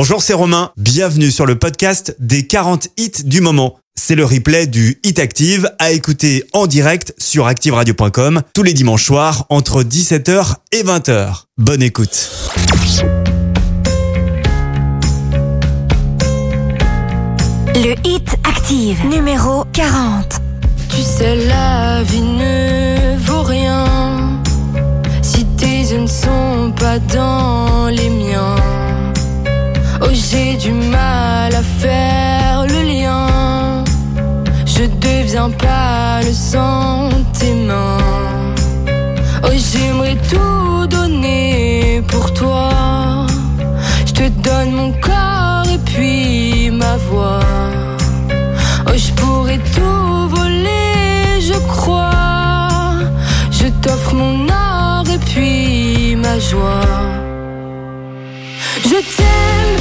Bonjour, c'est Romain. Bienvenue sur le podcast des 40 hits du moment. C'est le replay du Hit Active à écouter en direct sur activeradio.com tous les dimanches soirs entre 17h et 20h. Bonne écoute. Le Hit Active numéro 40. Tu sais, la vie ne vaut rien si tes yeux ne sont pas dans les miens. Oh, j'ai du mal à faire le lien. Je deviens pas le sentiment. Oh, j'aimerais tout donner pour toi. Je te donne mon corps et puis ma voix. Oh, je pourrais tout voler, je crois. Je t'offre mon or et puis ma joie. Je t'aime,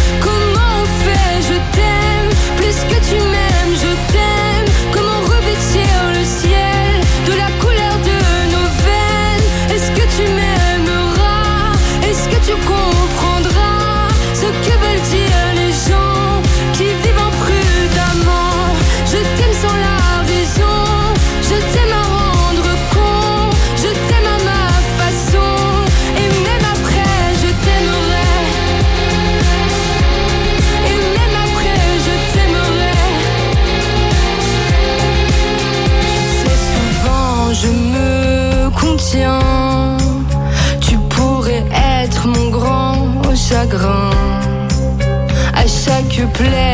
To play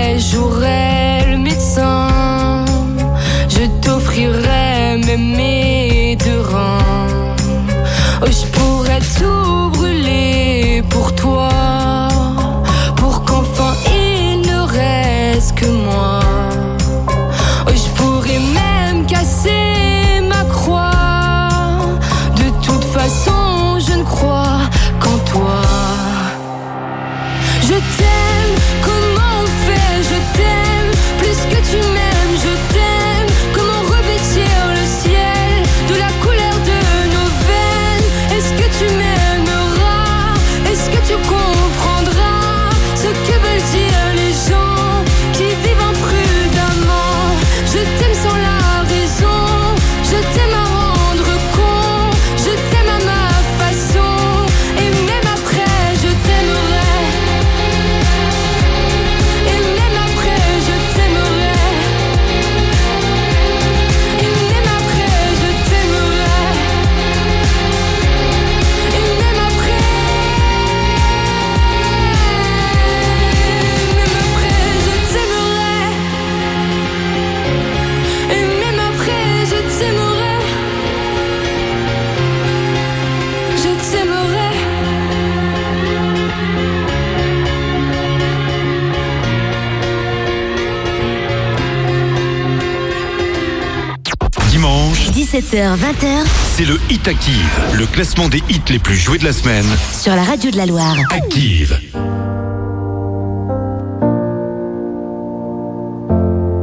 17h, 20h c'est le Hit Active, le classement des hits les plus joués de la semaine. sur la radio de la Loire. Active.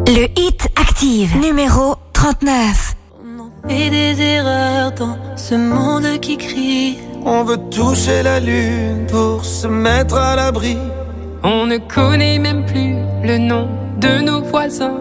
Le Hit Active numéro 39. On fait des erreurs dans ce monde qui crie. On veut toucher la lune pour se mettre à l'abri. On ne connaît même plus le nom de nos voisins.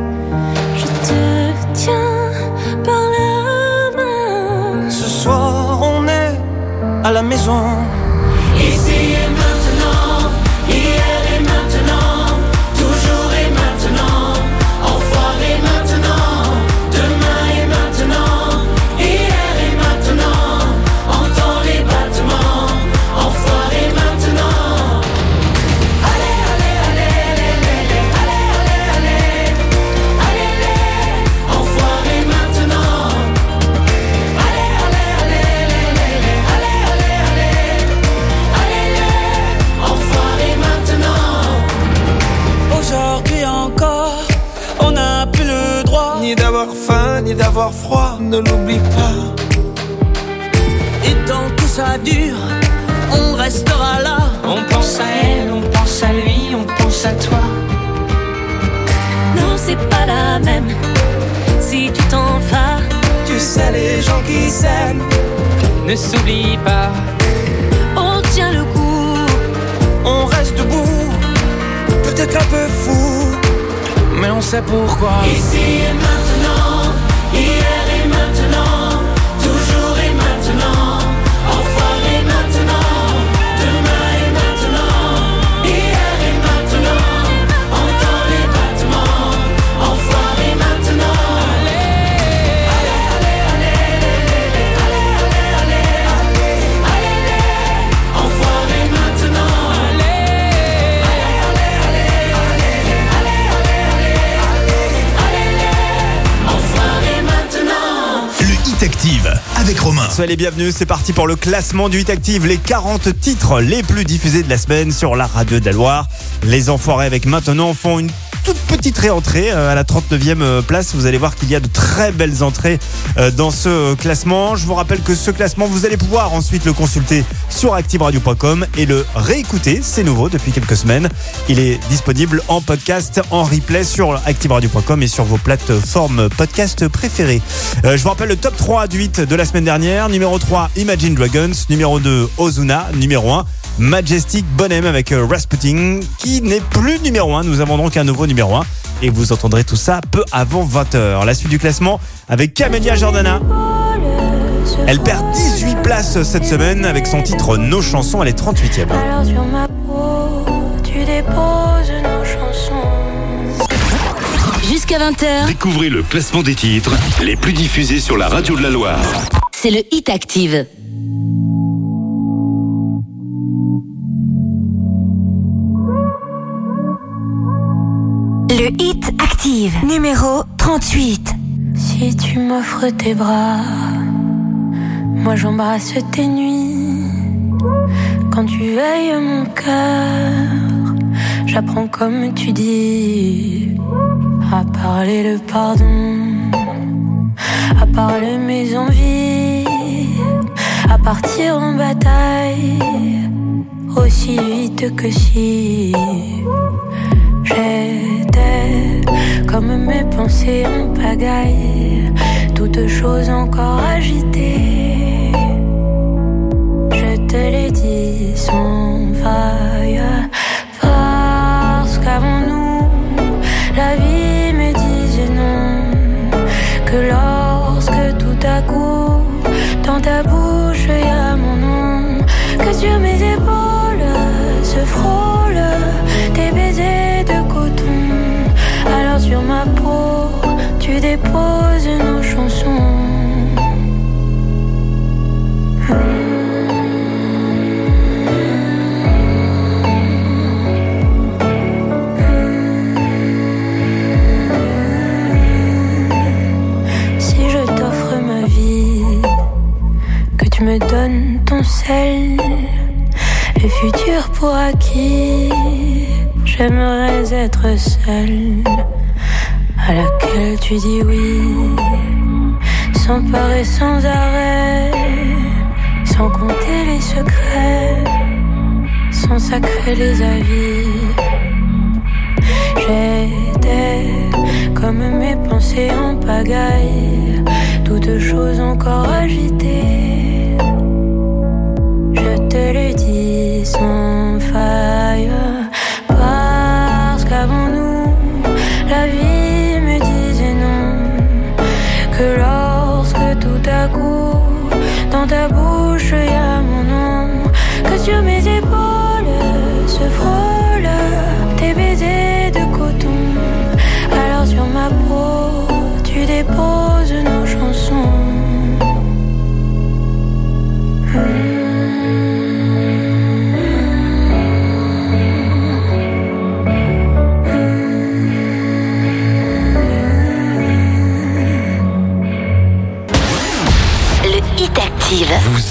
Tiens par la main. Ce soir, on est à la maison. Ne l'oublie pas. Et tant que ça dure, on restera là. On pense à elle, on pense à lui, on pense à toi. Non, c'est pas la même. Si tu t'en vas, Tu sais, les gens qui s'aiment Ne s'oublie pas, on tient le coup. on reste debout, peut-être un peu fou. mais on sait pourquoi. Ici et maintenant, Active avec Romain. Soyez les bienvenus, c'est parti pour le classement du Hit Active, les 40 titres les plus diffusés de la semaine sur la radio de la Loire. Les Enfoirés avec maintenant font une toute petite réentrée euh, à la 39e place. Vous allez voir qu'il y a de très belles entrées euh, dans ce classement. Je vous rappelle que ce classement, vous allez pouvoir ensuite le consulter sur activeradio.com et le réécouter. C'est nouveau depuis quelques semaines. Il est disponible en podcast, en replay sur activeradio.com et sur vos plateformes podcast préférées. Euh, je vous rappelle le top 3 du 8 de la semaine dernière. Numéro 3, Imagine Dragons. Numéro 2, Ozuna. Numéro 1, Majestic Bonhomme avec euh, Rasputin qui n'est plus numéro 1. Nous avons donc un nouveau numéro 1 et vous entendrez tout ça peu avant 20h. La suite du classement avec Camélia Jordana. Elle perd 18 places cette semaine avec son titre Nos chansons, elle est 38e. Alors sur ma peau, tu déposes nos chansons. Jusqu'à 20h, Découvrez le classement des titres les plus diffusés sur la radio de la Loire. c'est le Hit Active. Le Hit Active, numéro 38. Si tu m'offres tes bras, moi j'embrasse tes nuits. Quand tu veilles mon cœur, j'apprends comme tu dis à parler le pardon, à parler mes envies, à partir en bataille aussi vite que si Comme mes pensées en pagaille, toutes choses encore agitées. Je te l'ai dit sans faille, parce qu'avant nous, la vie me disait non. Que lorsque tout à coup, dans ta bouche, y a mon nom, que sur mes nos chansons. Si je t'offre ma vie, que tu me donnes ton sel, le futur pour acquis, j'aimerais être seule, tu dis oui, sans peur et sans arrêt, sans compter les secrets, sans sacrer les avis. J'étais comme mes pensées en pagaille, toutes choses encore agitées. Bouche, il y a mon nom, que sur mes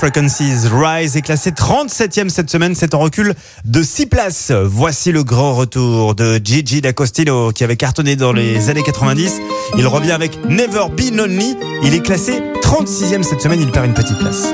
Frequencies Rise est classé 37e cette semaine, c'est en recul de 6 places. Voici le grand retour de Gigi D'Acostino qui avait cartonné dans les années 90. Il revient avec Never Be Lonely, il est classé 36e cette semaine, il perd une petite place.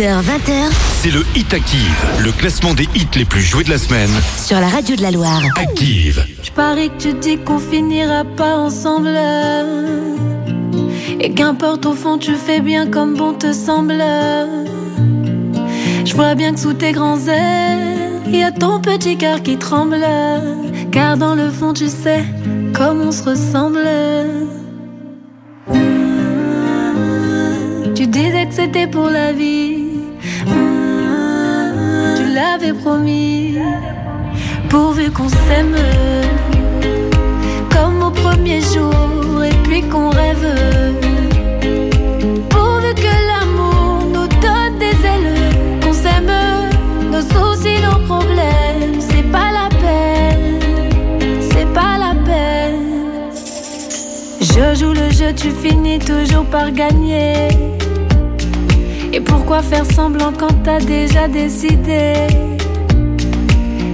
17h, 20h C'est le Hit Active, le classement des hits les plus joués de la semaine. sur la radio de la Loire. Active. Je parie que tu dis qu'on finira pas ensemble. Et qu'importe au fond, tu fais bien comme bon te semble. Je vois bien que sous tes grands airs, il y a ton petit cœur qui tremble. Car dans le fond, tu sais comme on se ressemble. Promis. Pourvu qu'on s'aime comme au premier jour et puis qu'on rêve. Pourvu que l'amour nous donne des ailes, qu'on s'aime, nos soucis, nos problèmes, c'est pas la peine, c'est pas la peine. Je joue le jeu, tu finis toujours par gagner. Et pourquoi faire semblant quand t'as déjà décidé?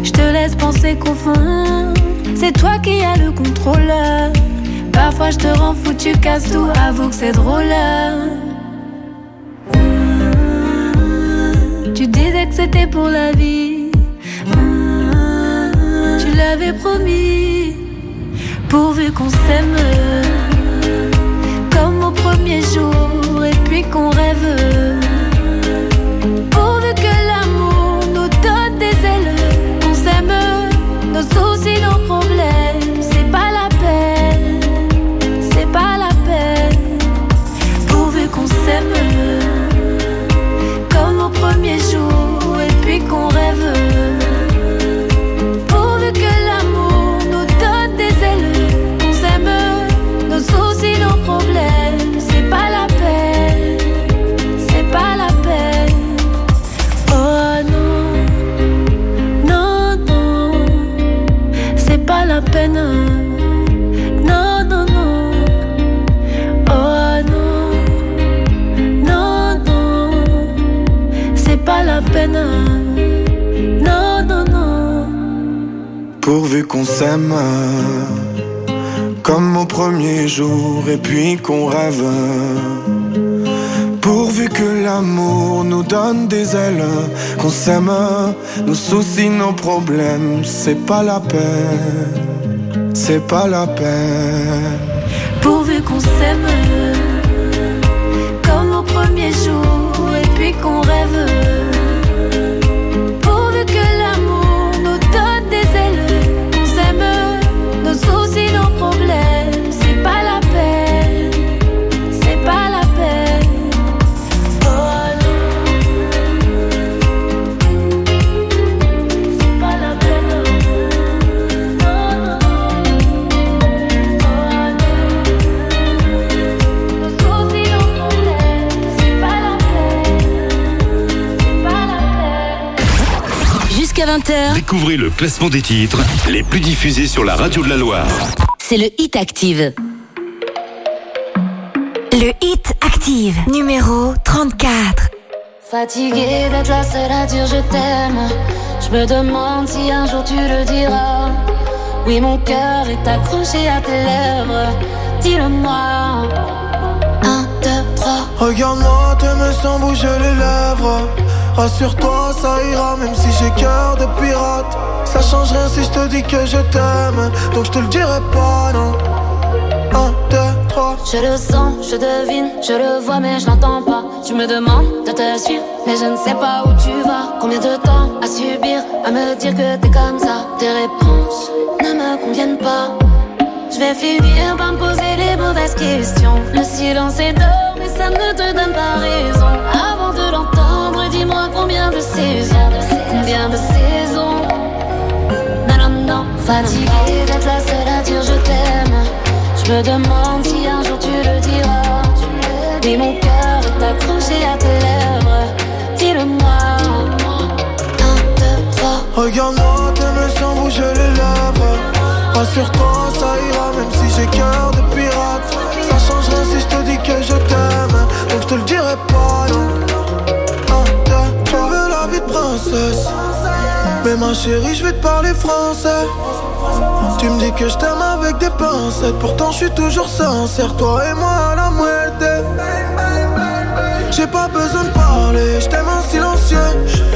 Je te laisse penser qu'au fond, c'est toi qui as le contrôle. Parfois je te rends fou, tu casses tout, avoue que c'est drôle. Tu disais que c'était pour la vie. Tu l'avais promis, pourvu qu'on s'aime. Comme au premier jour, et puis qu'on rêve. Pourvu qu'on s'aime comme au premier jour et puis qu'on rêve. Pourvu que l'amour nous donne des ailes, qu'on s'aime, nos soucis, nos problèmes, c'est pas la peine, c'est pas la peine. Pourvu qu'on s'aime Découvrez le classement des titres les plus diffusés sur la radio de la Loire. c'est le Hit Active. Le Hit Active, numéro 34. Fatiguée d'être la seule à dire je t'aime. Je me demande si un jour tu le diras. Oui, mon cœur est accroché à tes lèvres. Dis-le-moi. Un, deux, trois. Regarde-moi, t'aimes sans bouger les lèvres. Rassure-toi, ça ira, même si j'ai cœur de pirate. Ça change rien si je te dis que je t'aime. Donc je te le dirai pas, non. Un, deux, trois. Je le sens, je devine, je le vois, mais je l'entends pas. Tu me demandes de te suivre, mais je ne sais pas où tu vas. Combien de temps à subir, à me dire que t'es comme ça? Tes réponses ne me conviennent pas. Je vais finir par me poser les mauvaises questions. Le silence est d'or, mais ça ne te donne pas raison. Avant de l'entendre, dis-moi combien de saisons, combien de saisons. Non, non, fatiguée d'être la seule à dire je t'aime. Je me demande si un jour tu le diras. Mais mon cœur est accroché à tes lèvres. Dis-le-moi. Un, deux, trois. Regarde-moi, t'aimes sans bouger les lèvres. Rassure-toi, ça ira, même si j'ai cœur de pirate. Ça change rien si je te dis que je t'aime. Donc je te le dirai pas, non. Mais ma chérie, je vais te parler français. Tu me dis que je t'aime avec des pincettes. Pourtant, je suis toujours sincère, toi et moi à la moitié. J'ai pas besoin de parler, je t'aime en silencieux.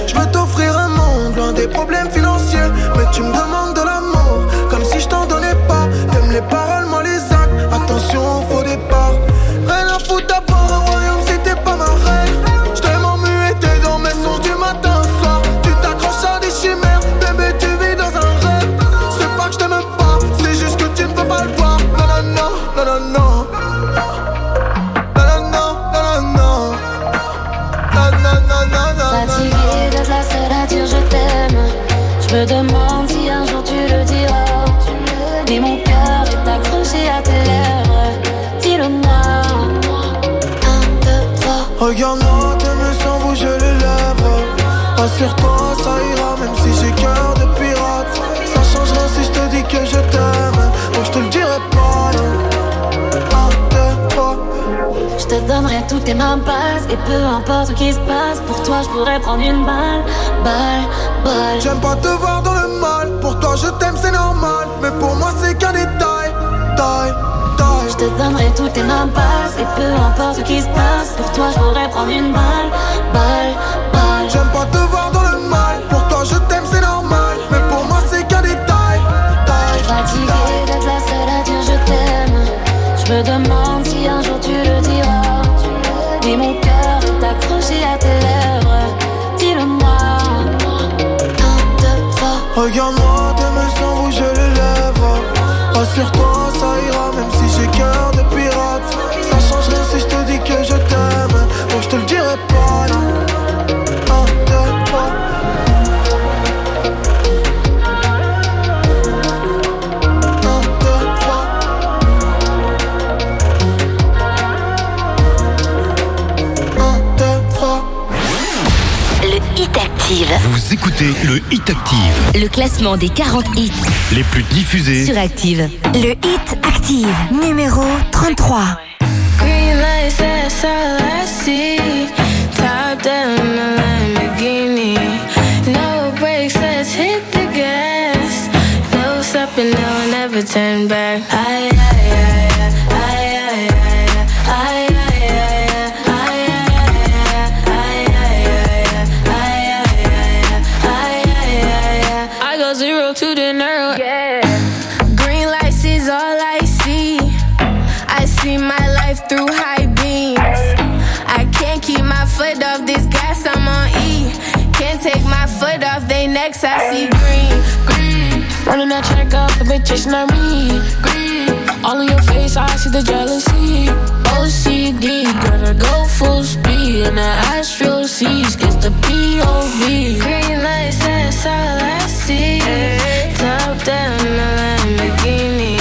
Je veux t'offrir un monde loin des problèmes financiers. Mais tu me demandes peu importe ce qui se passe Pour toi je pourrais prendre une balle Balle, balle J'aime pas te voir dans le mal. Pour toi, je t'aime, c'est normal. Mais pour moi, c'est qu'un détail. Taille, Fatiguée d'être la seule à dire je t'aime Je me demande si un jour tu le diras Mais mon cœur est accroché à tes lèvres Dis-le-moi Regarde-moi, t'aimes sans bouger les lèvres. Rassure-toi, écoutez le Hit Active, Le classement des 40 hits les plus diffusés. sur Active. Le Hit Active, numéro 33. Green lights, that's all I see. Top down a Lamborghini. No brakes, let's hit the gas. No stopping, no, never turn back. Aye, aye, I see green, green. Running that check up, the bitch is not me. Green. All in your face, I see the jealousy. OCD, gotta go full speed. And the Astro sees, gets the POV. Green lights, that's all I see. Top down, a Lamborghini.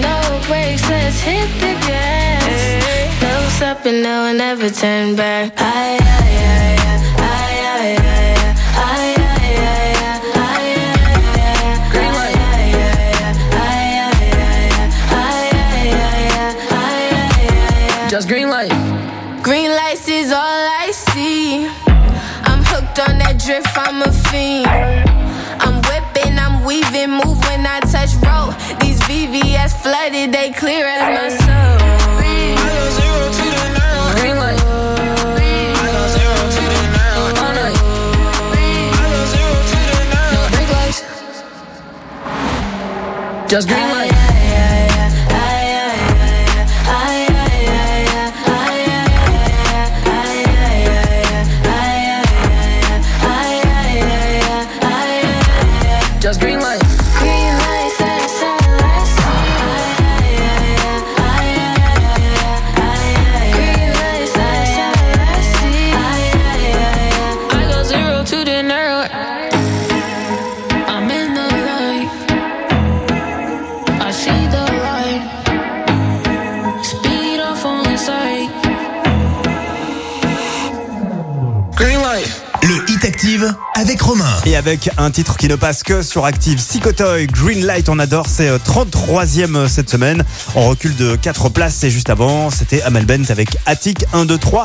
No brakes, let's hit the gas. No stopping, no, never turn back. Aye, aye, aye, aye, aye, aye, I'm a fiend. I'm whipping, I'm weaving, move when I touch road. These VVS flooded, they clear as my soul. Green light. All night. No brake lights. Just green light. Avec Romain. Et avec un titre qui ne passe que sur Active, Psychotoy, Green Light, on adore, c'est euh, 33e cette semaine. On recule de 4 places et juste avant, c'était Amel Bent avec Attic 1, 2, 3.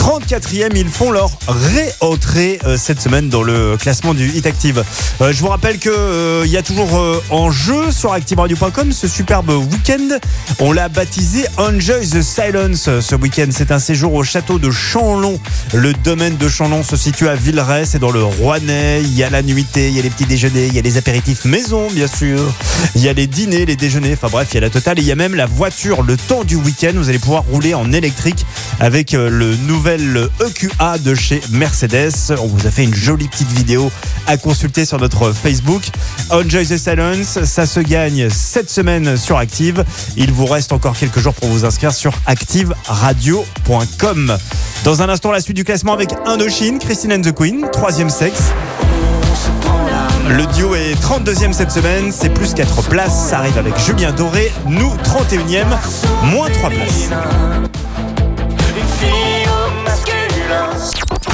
34e, ils font leur réentrée euh, cette semaine dans le classement du Hit Active. Euh, je vous rappelle que euh, il y a toujours euh, en jeu sur ActiveRadio.com ce superbe week-end. On l'a baptisé Enjoy the Silence ce week-end. C'est un séjour au château de Chanlon. Le domaine de Chanlon se situe à Villeray, c'est dans le Rouennais. Il y a la nuitée, il y a les petits déjeuners, il y a les apéritifs maison, bien sûr. Il y a les dîners, les déjeuners. Enfin bref, il y a la totale. Et il y a même la voiture le temps du week-end. Vous allez pouvoir rouler en électrique avec le nouvel EQA de chez Mercedes. On vous a fait une jolie petite vidéo à consulter sur notre Facebook. Enjoy the Silence, ça se gagne cette semaine sur Active. Il vous reste encore quelques jours pour vous inscrire sur activeradio.com. Dans un instant, la suite du classement avec Indochine, Christine and the Queen, troisième sexe. Le duo est 32e cette semaine, c'est plus 4 places. Ça arrive avec Julien Doré, nous 31e, moins 3 places.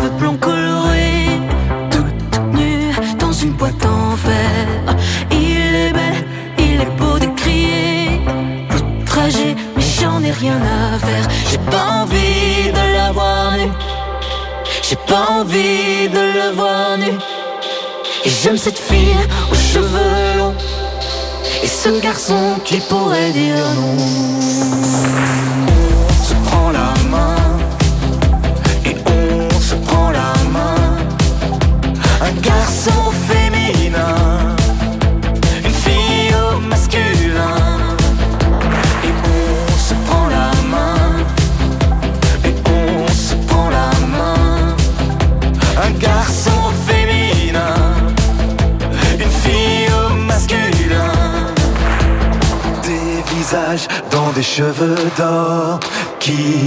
Cheveux blonds colorés, toute nue dans une boîte en fer. Il est belle, il est beau de crier. Outragé, mais j'en ai rien à faire. J'ai pas envie de la voir. J'ai pas envie de le voir nu. Et j'aime cette fille aux cheveux longs. Et ce garçon qui pourrait dire non. On se prend la Un garçon féminin. Une fille au masculin. Et on se prend la main. Et on se prend la main. Un garçon féminin. Une fille au masculin. Des visages dans des cheveux d'or qui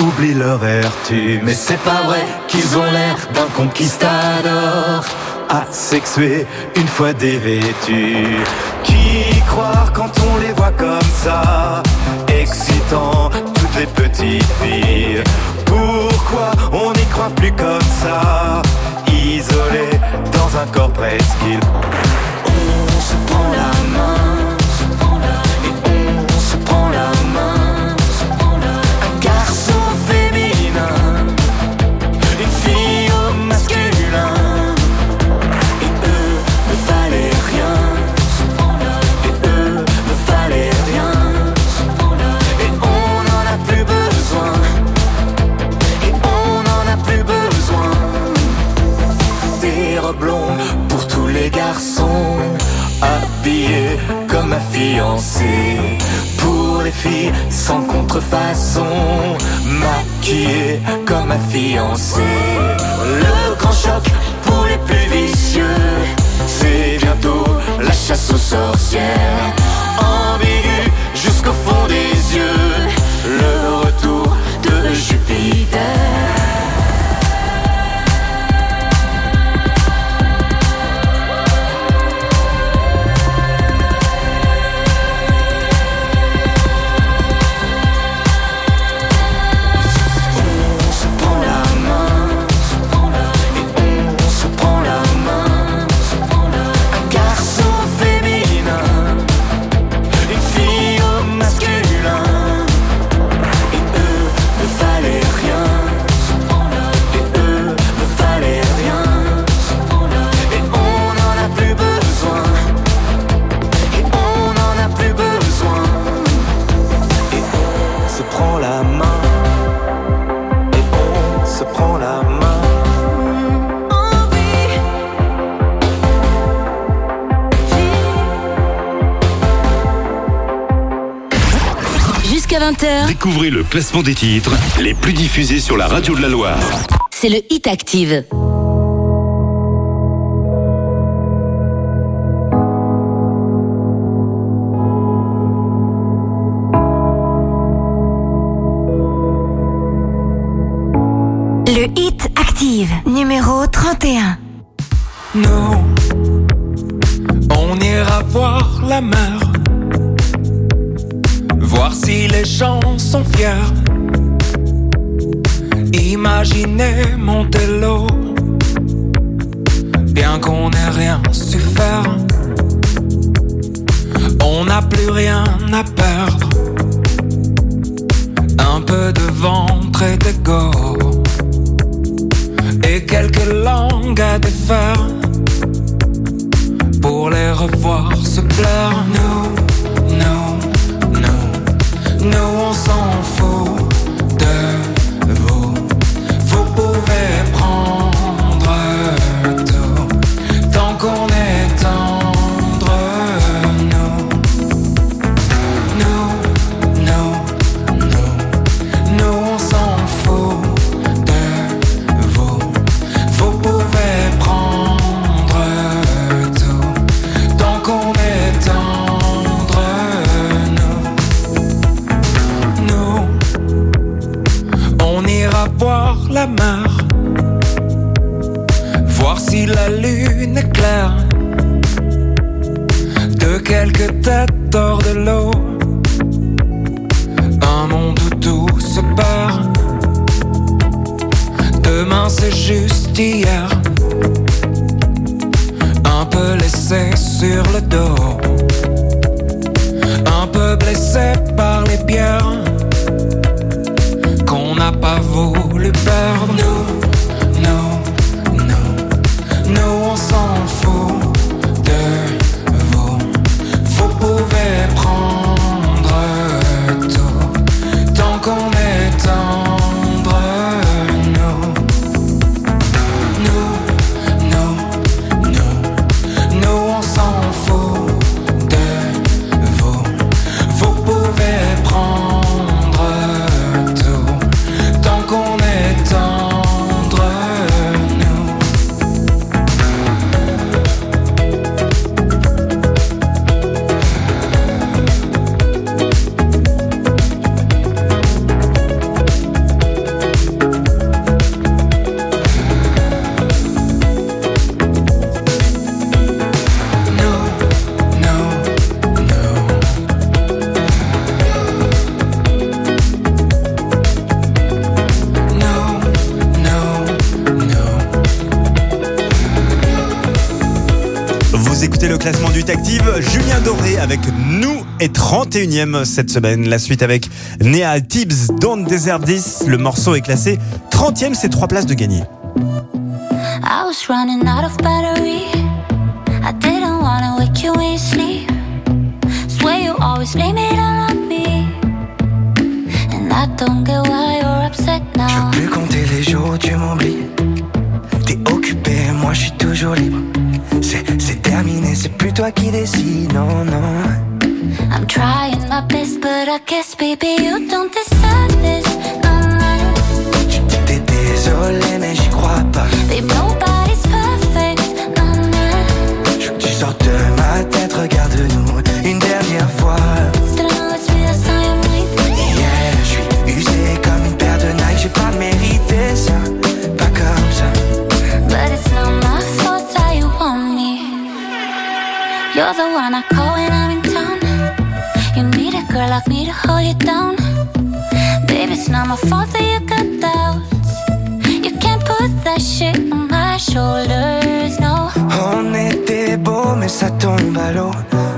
oublient leur vertu. Mais c'est pas vrai qu'ils ont l'air d'un conquistador asexué une fois dévêtus. Qui croire quand on les voit comme ça, excitant toutes les petites filles. Pourquoi on n'y croit plus comme ça, isolé dans un corps presqu'île. On se prend comme un fiancé. Pour les filles sans contrefaçon. Maquillés comme un fiancé. Le grand choc pour les plus vicieux. C'est bientôt la chasse aux sorcières. Ambigu jusqu'au fond des yeux. Classement des titres les plus diffusés sur la radio de la Loire. c'est le Hit Active. Le Hit Active, numéro 31. Nous, on ira voir la mer. Fiers. Imaginez monter l'eau. Bien qu'on n'ait rien su faire. On n'a plus rien à perdre. Un peu de ventre et d'ego et quelques langues à défaire pour les revoir se plaire. Nous, nous, on s'en fout 31e cette semaine. La suite avec Nea Tibbs, Don't Deserve This. Le morceau est classé 30e, c'est trois places de gagné. I was running out of battery. I didn't wanna wake you when you sleep. Swear you always blame it all on me. And I don't get why you're upset now. Plus compter les jours où tu m'oublies. T'es occupé, moi je suis toujours libre. C'est, c'est terminé, c'est plus toi qui décides, non, non. I'm trying my best, but I guess, baby, you don't deserve this. No, no. T'es désolé, mais j'y crois pas. Babe, like me to hold you down. Baby, it's not my fault that you got doubts. You can't put that shit on my shoulders, no. On était beaux, mais ça tombe à l'eau.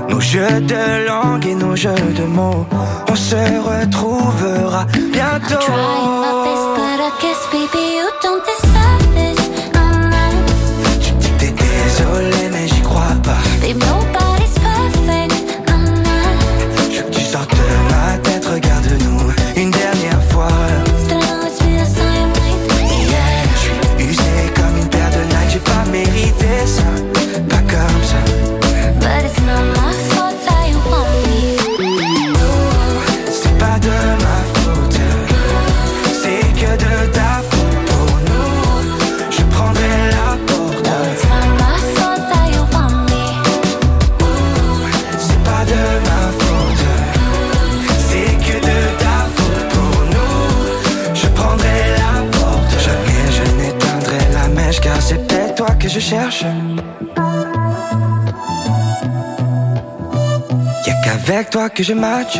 Nos jeux de langue et nos jeux de mots. On se retrouvera bientôt. I'm trying my best, but I guess, baby, you don't deserve this. No, no. T'es désolé, mais j'y crois pas. Babe, Y'a qu'avec toi que je match.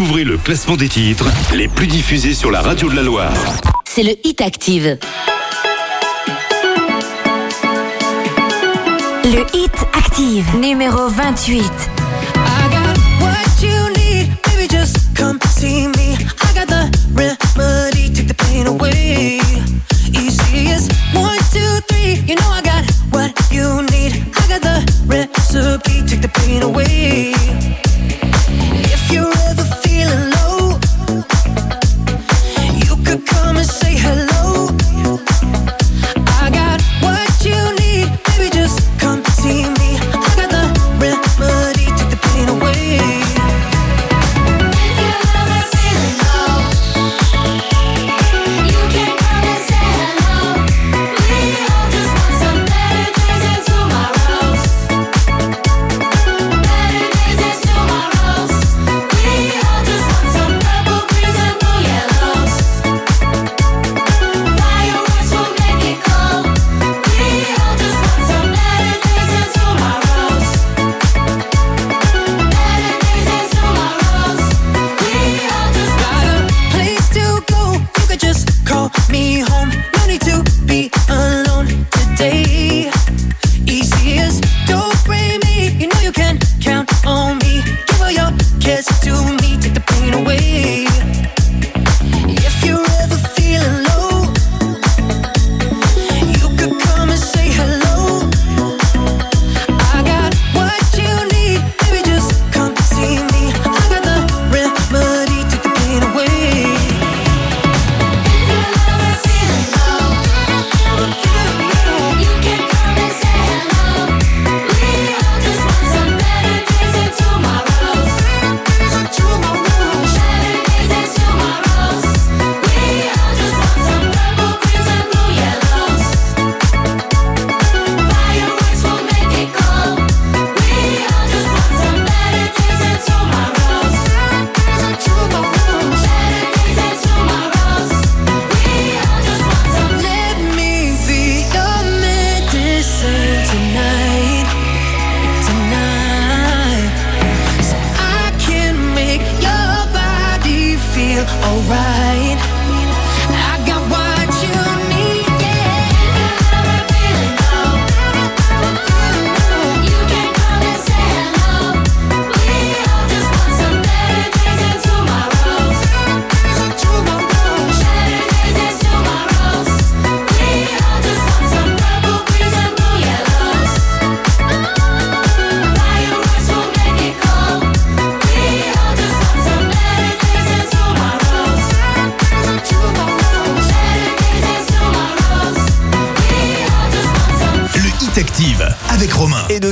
Découvrez le classement des titres les plus diffusés sur la radio de la Loire. c'est le Hit Active. Le hit active numéro 28. I got what you need, baby, just come see me. I got the remedy, take the pain away. Easy as one, two, three. You know I got what you need. I got the recipe, take the pain away.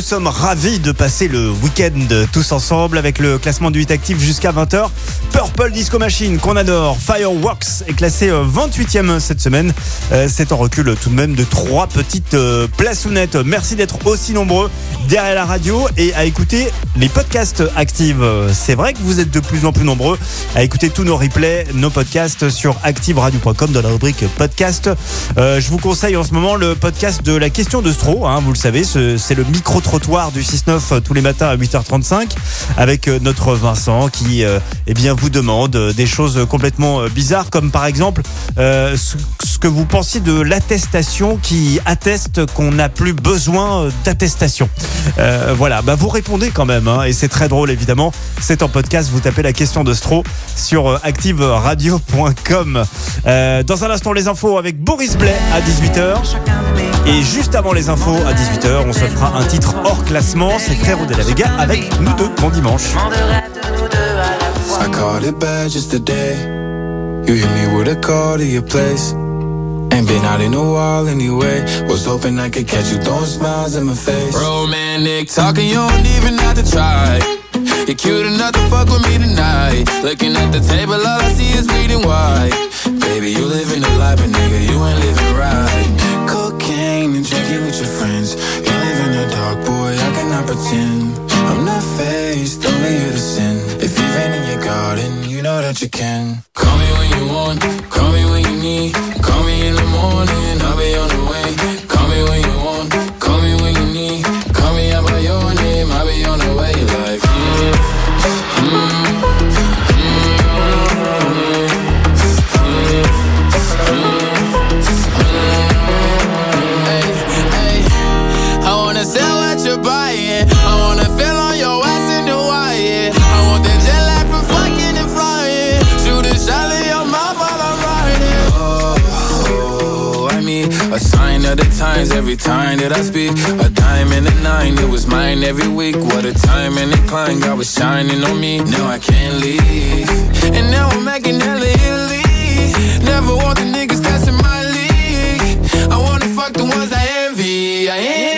Sommes ravis de passer le week-end tous ensemble avec le classement du 8 actif jusqu'à 20h. Purple Disco Machine qu'on adore, Fireworks est classé euh, 28e cette semaine. Euh, C'est en recul tout de même de trois petites euh, plaçounettes. Merci d'être aussi nombreux derrière la radio et à écouter les podcasts actives. C'est vrai que vous êtes de plus en plus nombreux à écouter tous nos replays, nos podcasts sur activeradio.com dans la rubrique podcast. Euh, je vous conseille en ce moment le podcast de la question de Stro. hein, vous le savez, ce- c'est le micro-trottoir du 6-9 euh, tous les matins à 8h35 avec euh, notre Vincent qui euh, eh bien, vous demande des choses complètement bizarres comme par exemple que vous pensiez de l'attestation qui atteste qu'on n'a plus besoin euh, d'attestation. Euh, voilà, bah vous répondez quand même hein, et c'est très drôle évidemment. C'est en podcast, vous tapez la question de Stro sur euh, activeradio.com. Euh, dans un instant les infos avec Boris Blais à 18h et juste avant les infos à 18h, on se fera un titre hors classement, c'est Frérot de la Vega avec nous deux bon dimanche. I it bad just. You me with a your place. Ain't been out in a while anyway. Was hoping I could catch you throwing smiles in my face. Romantic talking, you don't even have to try. You're cute enough to fuck with me tonight. Looking at the table, all I see is bleeding white. Baby, you living the life, but nigga, you ain't living right. Cocaine and drinking with your friends. You live in the dark, boy, I cannot pretend. I'm not faced, only here to sin. If you've in your garden, you know that you can. Call me when you want, call me when you need. Call me in the morning, the times every time that I speak. A dime and a nine, it was mine every week. What a time and a climb, God was shining on me. Now I can't leave. And now I'm making hella Italy. Never want the niggas in my league. I wanna fuck the ones I envy. I envy.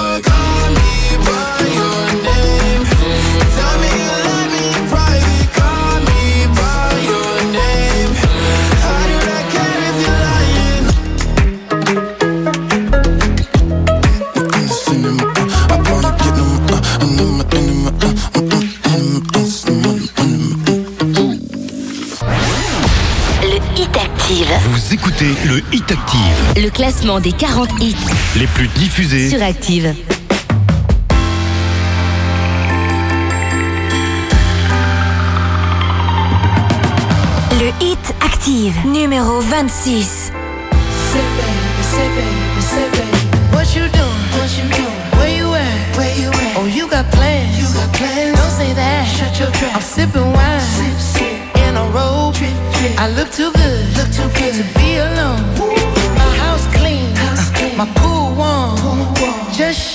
Vous écoutez le Hit Active, Le classement des 40 hits les plus diffusés. sur Active. Le Hit Active, numéro 26. What you doing? What you doing? Where you at? Where you at? Oh, you got plans. You got plans. Don't say that. Shut your trap. I'm sipping wine. I look too good. Look too good to be alone. My house clean. My. Pool warm. Just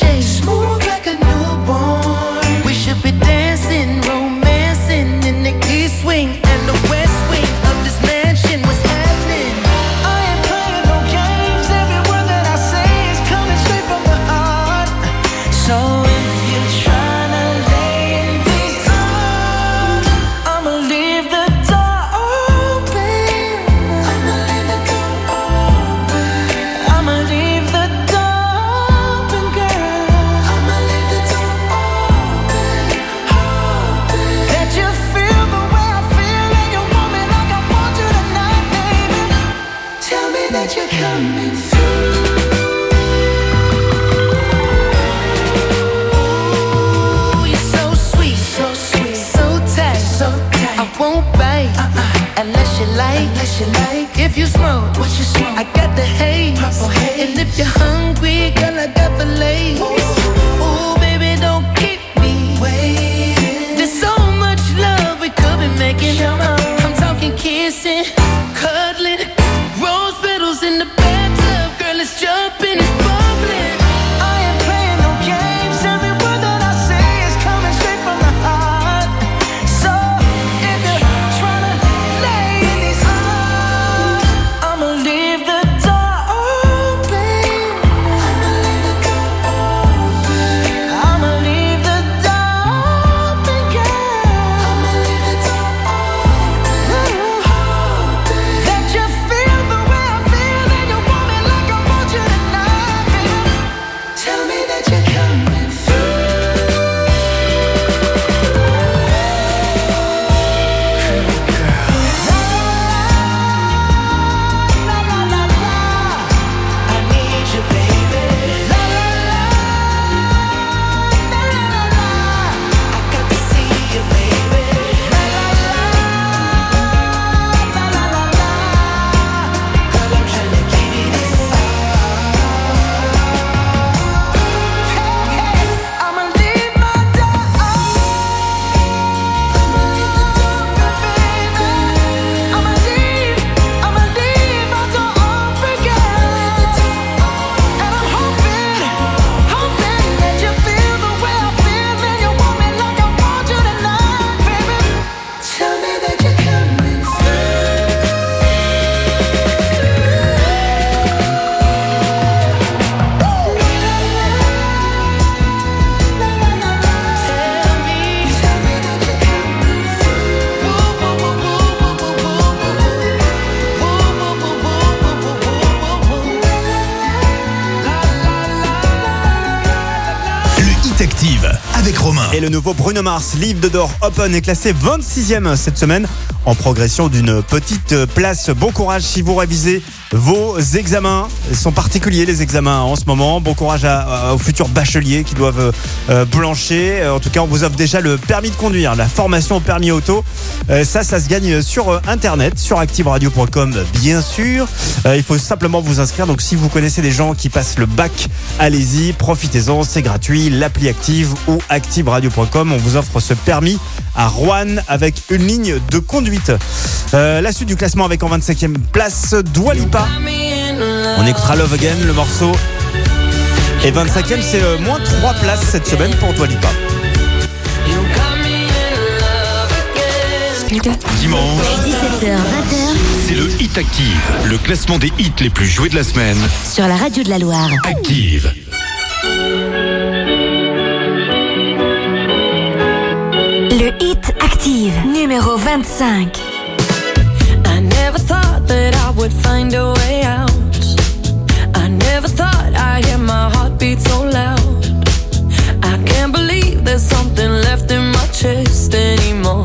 Mars, Leave the Door Open, est classé 26e cette semaine en progression d'une petite place. Bon courage si vous révisez vos examens. Ils sont particuliers les examens en ce moment. Bon courage aux futurs bacheliers qui doivent euh, blancher. En tout cas, on vous offre déjà le permis de conduire, la formation au permis auto. Euh, ça, ça se gagne sur euh, Internet, sur activeradio.com, bien sûr. Euh, il faut simplement vous inscrire. Donc, si vous connaissez des gens qui passent le bac, allez-y, profitez-en, c'est gratuit. L'appli Active ou activeradio.com, on vous offre ce permis à Rouen avec une ligne de conduite. La suite du classement avec en 25e place Dua Lipa. On écoutera Love Again, le morceau. Et 25e, c'est moins 3 places cette semaine pour Dua Dimanche, 17h, 20h c'est le Hit Active, le classement des hits les plus joués de la semaine. sur la radio de la Loire. Active. Le Hit Active, numéro 25. I never thought that I would find a way out. I never thought I'd hear my heartbeat so loud. I can't believe there's something left in my chest anymore.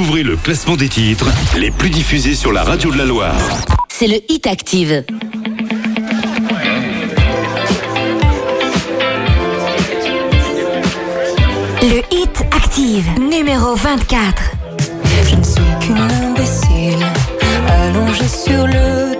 Découvrez le classement des titres les plus diffusés sur la radio de la Loire. C'est le Hit Active. Le Hit Active, numéro 24. Je ne suis qu'une imbécile, allongée sur le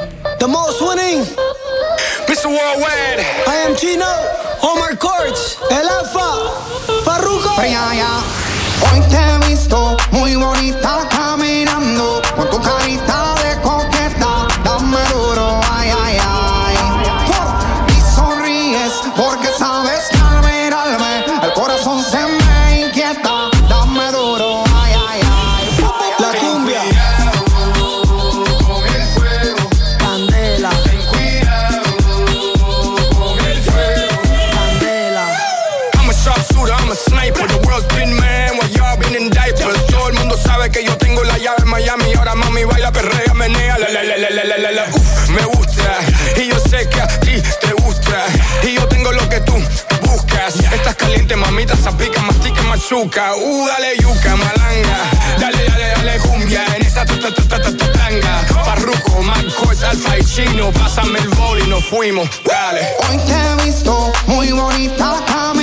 peluca. Uh, dale yuca, malanga. Dale, dale, dale cumbia en esa tuta, tuta, tuta, tanga. Parruco, Marcos, Alfa y Chino. Pásame el boli, nos fuimos, dale. Hoy te he visto muy bonita la cama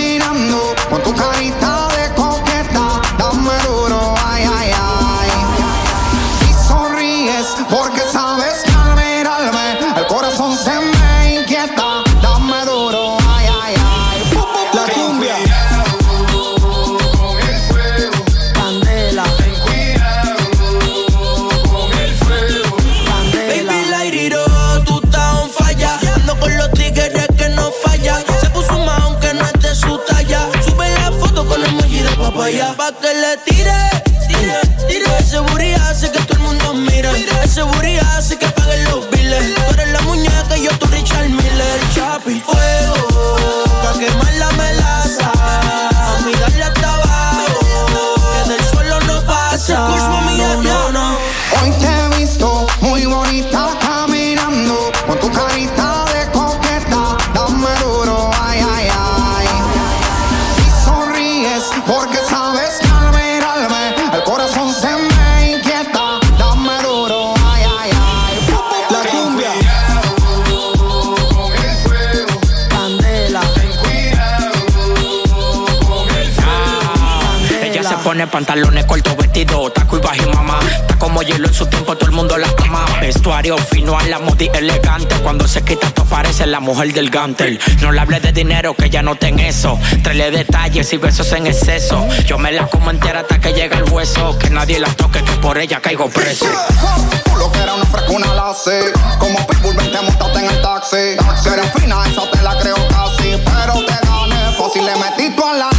pone pantalones cortos, vestido, taco y bajo y mamá. Está como hielo en su tiempo, todo el mundo la ama. Vestuario fino a la modi elegante. Cuando se quita, tú parece la mujer del gantel. No le hables de dinero, que ya no ten eso. Tráele detalles y besos en exceso. Yo me la como entera hasta que llega el hueso. Que nadie la toque, que por ella caigo preso. Tú lo que era una frescuna la sé. Como Pitbull, vente, montate en el taxi. Si eres fina, esa te la creo casi. Pero te gané fácil, le metí toda la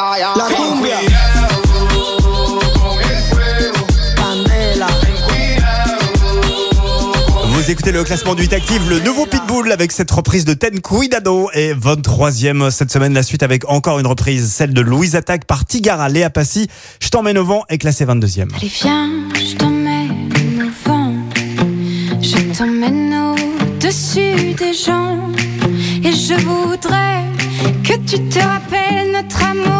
ya, ya. La cumbia. Vous écoutez le classement du 8 Active, le nouveau Pitbull avec cette reprise de Ten Cuidado et 23e cette semaine la suite avec encore une reprise, celle de Louise Attaque par Tigara, Léa Passy. Je t'emmène au vent est classé 22e. Allez viens, je t'emmène au vent Je t'emmène au-dessus des gens Et je voudrais que tu te rappelles Notre amour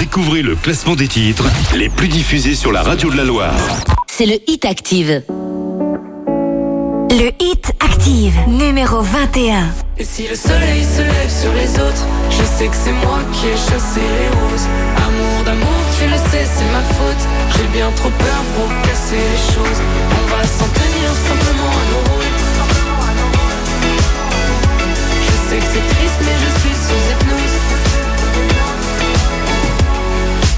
Découvrez le classement des titres les plus diffusés sur la radio de la Loire. c'est le Hit Active. Le Hit Active, numéro 21. Et si le soleil se lève sur les autres, je sais que c'est moi qui ai chassé les roses. Amour d'amour, tu le sais, c'est ma faute. J'ai bien trop peur pour casser les choses. On va s'en tenir simplement à nos rôles. Je sais que c'est triste, mais je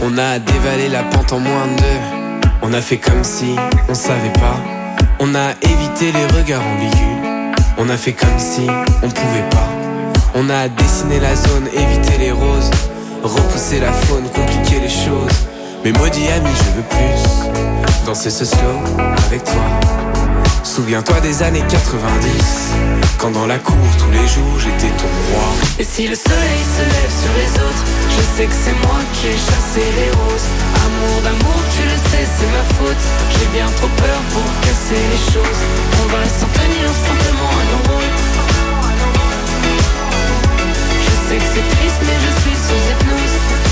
On a dévalé la pente en moins de deux. On a fait comme si on savait pas. On a évité les regards ambigus. On a fait comme si on pouvait pas. On a dessiné la zone, évité les roses. Repousser la faune, compliquer les choses. Mais maudit ami, je veux plus. Danser ce slow avec toi. Souviens-toi des années 90, quand dans la cour tous les jours j'étais ton roi. Et si le soleil se lève sur les autres, je sais que c'est moi qui ai chassé les roses. Amour d'amour, tu le sais, c'est ma faute. J'ai bien trop peur pour casser les choses. On va s'en tenir simplement à nos rôles. Je sais que c'est triste, mais je suis sous hypnose.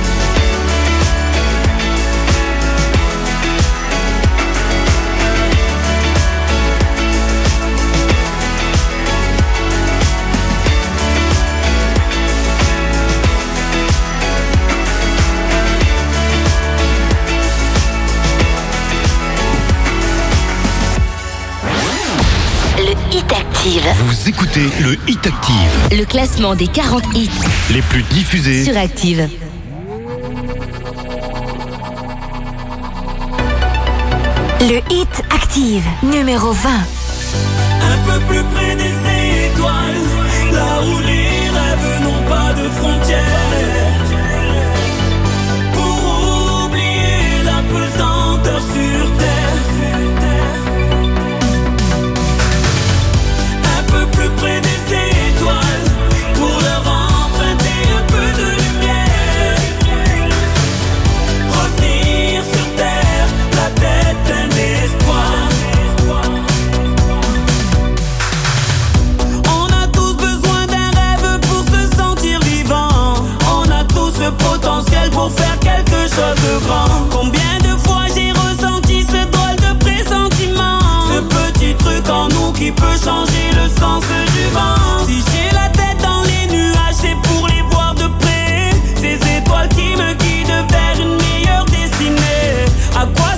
Active. Vous écoutez le Hit Active, Le classement des 40 hits les plus diffusés sur Active. Le hit active, numéro 20. Un peu plus près des étoiles, là où les rêves n'ont pas de frontières. Pour oublier la pesanteur sur terre. potentiel pour faire quelque chose de grand. Combien de fois j'ai ressenti ce drôle de pressentiment? Ce petit truc en nous qui peut changer le sens du vent. Si j'ai la tête dans les nuages, c'est pour les voir de près. Ces étoiles qui me guident vers une meilleure destinée. À quoi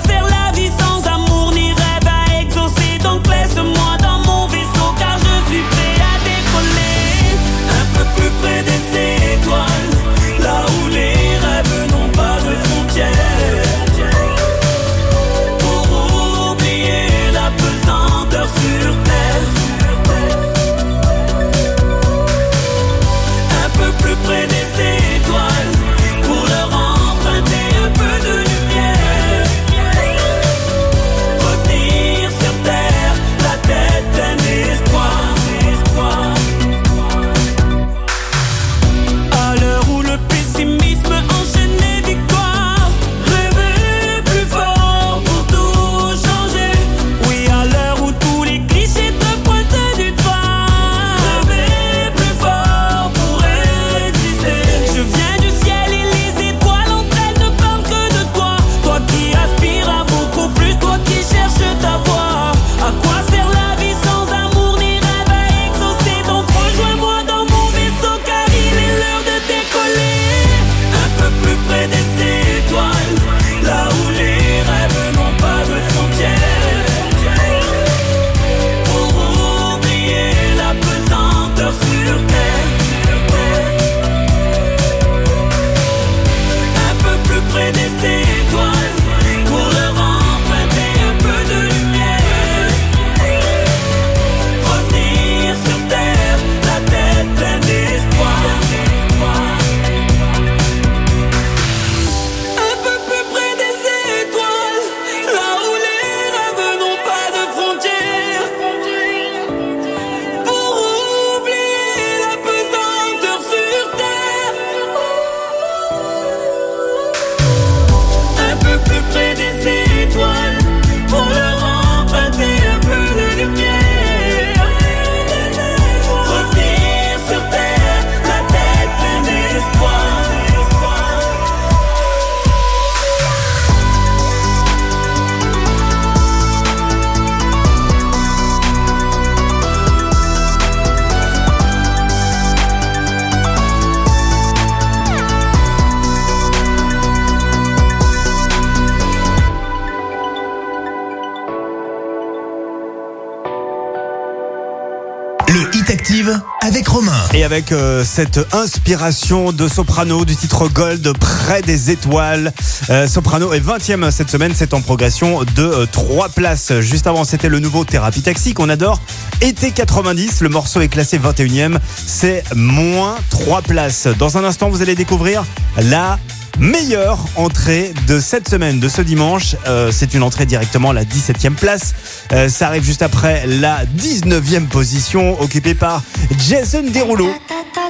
Avec euh, cette inspiration de Soprano du titre Gold près des étoiles. Euh, Soprano est 20e cette semaine, c'est en progression de 3 places. Juste avant, c'était le nouveau Thérapie Taxi qu'on adore. Été 90, le morceau est classé 21e, c'est moins 3 places. Dans un instant, vous allez découvrir la meilleure entrée de cette semaine, de ce dimanche. Euh, c'est une entrée directement à la 17e place. Euh, ça arrive juste après la 19e position, occupée par Jason Derulo.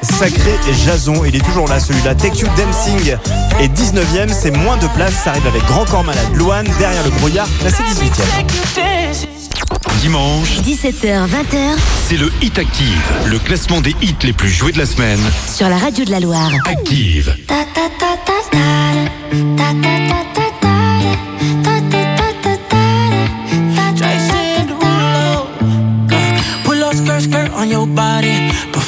Sacré Jason, il est toujours là celui-là. Take You Dancing est 19e, c'est moins de place. Ça arrive avec Grand Corps Malade. Loane, derrière le brouillard, classé 18e. Dimanche, 17h, 20h, c'est le Hit Active, le classement des hits les plus joués de la semaine. sur la radio de la Loire. Active.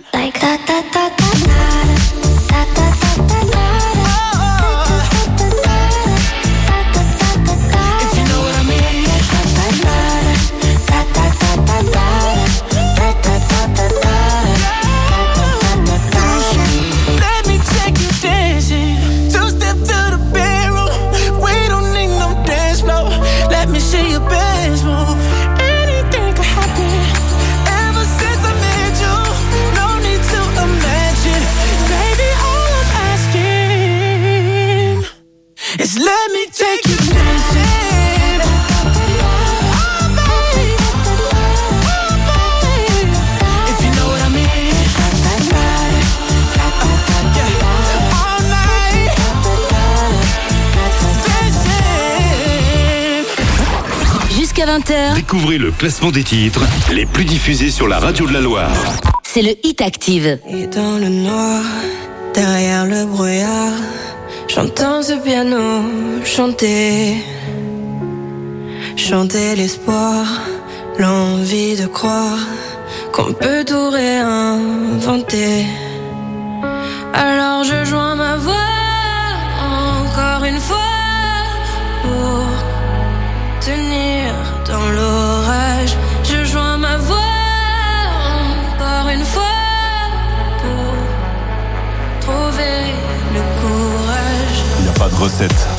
dancing. Like that, that, that, If Découvrez le classement des titres les plus diffusés sur la radio de la Loire. C'est le Hit Active. Et dans le noir, derrière le brouillard, j'entends ce piano chanter. Chanter l'espoir, l'envie de croire qu'on peut tout réinventer. Alors je joins ma voix encore une fois dans l'orage. Je joins ma voix encore une fois pour trouver le courage. Il n'y a pas de recette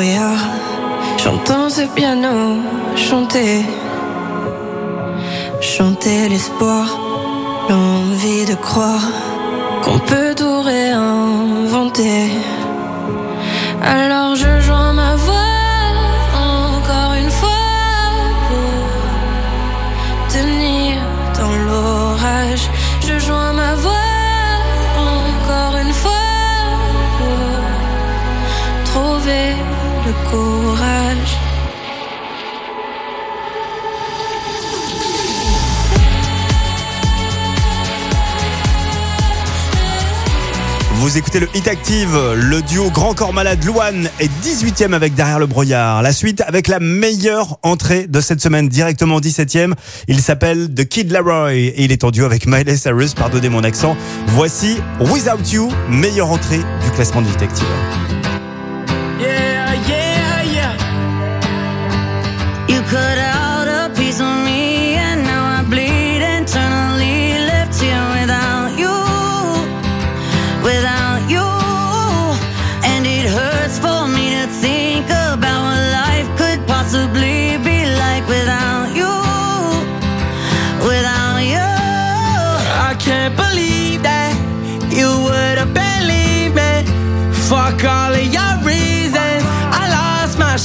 brouillard. J'entends ce piano chanter, chanter l'espoir, l'envie de croire qu'on peut tout réinventer. Alors je joins ma voix Vous écoutez le Hit Active, le duo Grand Corps Malade Louane est 18e avec Derrière le brouillard. La suite avec la meilleure entrée de cette semaine, directement 17e. Il s'appelle The Kid Laroi et il est en duo avec Miley Cyrus, pardonnez mon accent. Voici Without You, meilleure entrée du classement du Hit Active.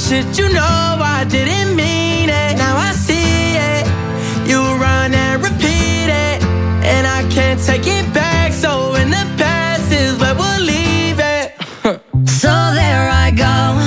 Shit, you know I didn't mean it. Now I see it. You run and repeat it. And I can't take it back. So in the past is where we'll leave it. So there I go.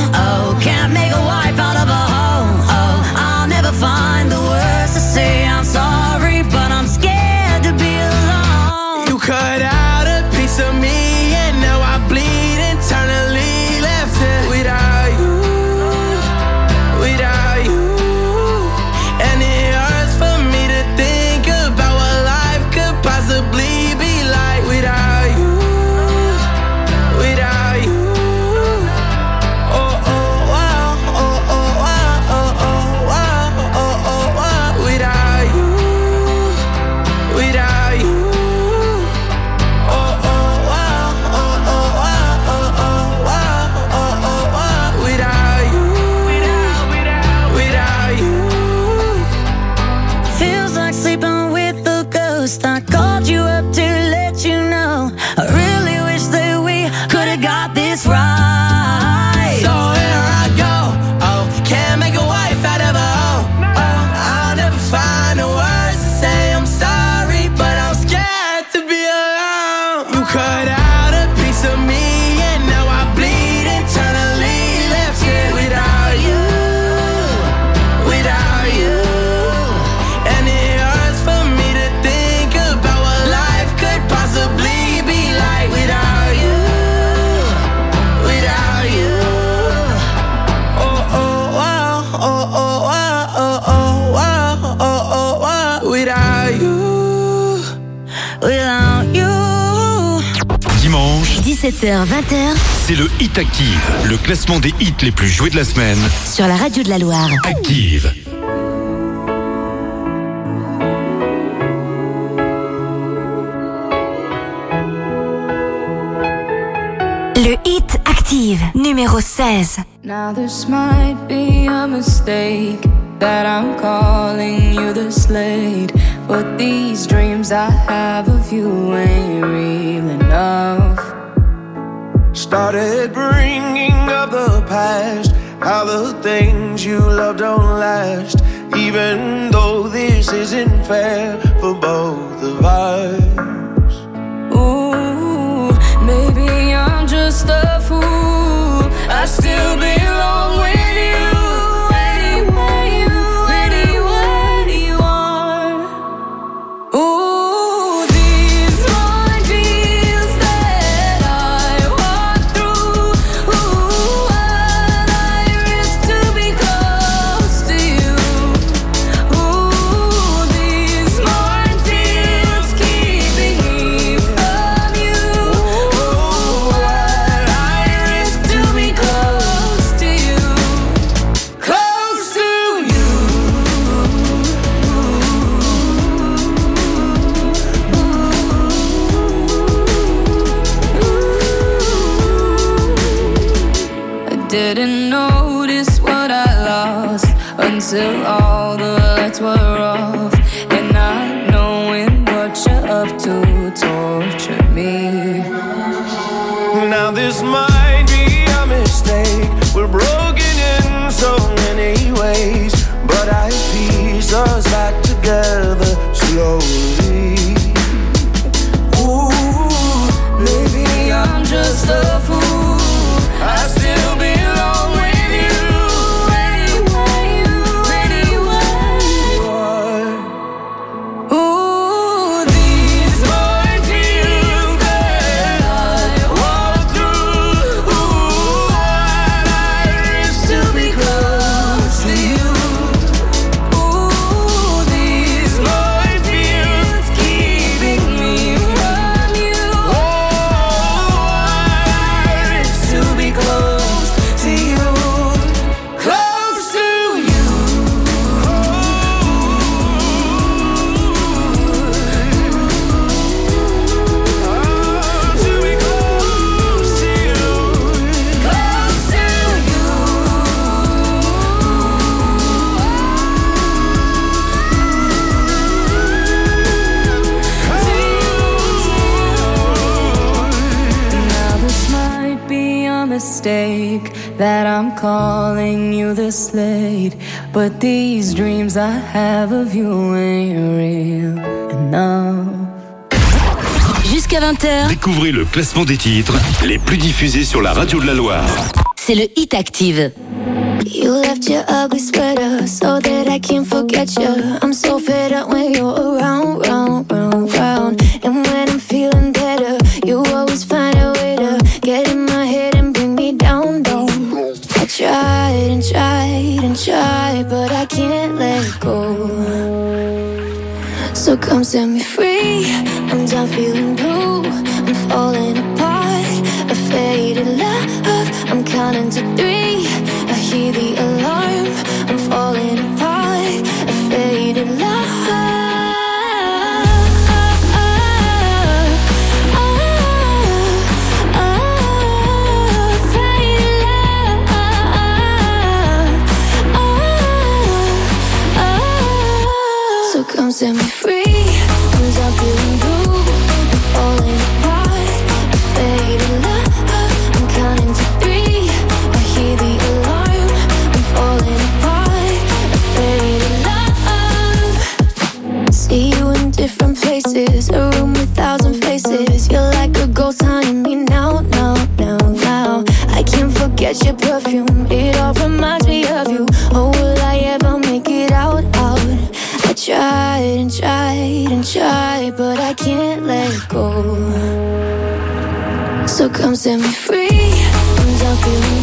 17h, 20h, C'est le Hit Active, le classement des hits les plus joués de la semaine. sur la radio de la Loire. Active. Le hit active, numéro 16. Now this might be a mistake that I'm calling you the slate, but these dreams I have of you ain't real enough. Started bringing up the past, how the things you love don't last. Even though this isn't fair for both of us. Ooh, maybe I'm just a fool. I still belong with until all the lights were off, calling you this late, but these dreams I have of you ain't real enough. Jusqu'à 20h, Découvrez le classement des titres les plus diffusés sur la radio de la Loire. c'est le Hit Active. You left your ugly sweater so that I can't forget you. I'm so fed up when you're around, round, round. Come set me free. I'm done feeling blue. I'm falling apart. A faded love. I'm counting to three. I hear the come set me free. I'm done feeling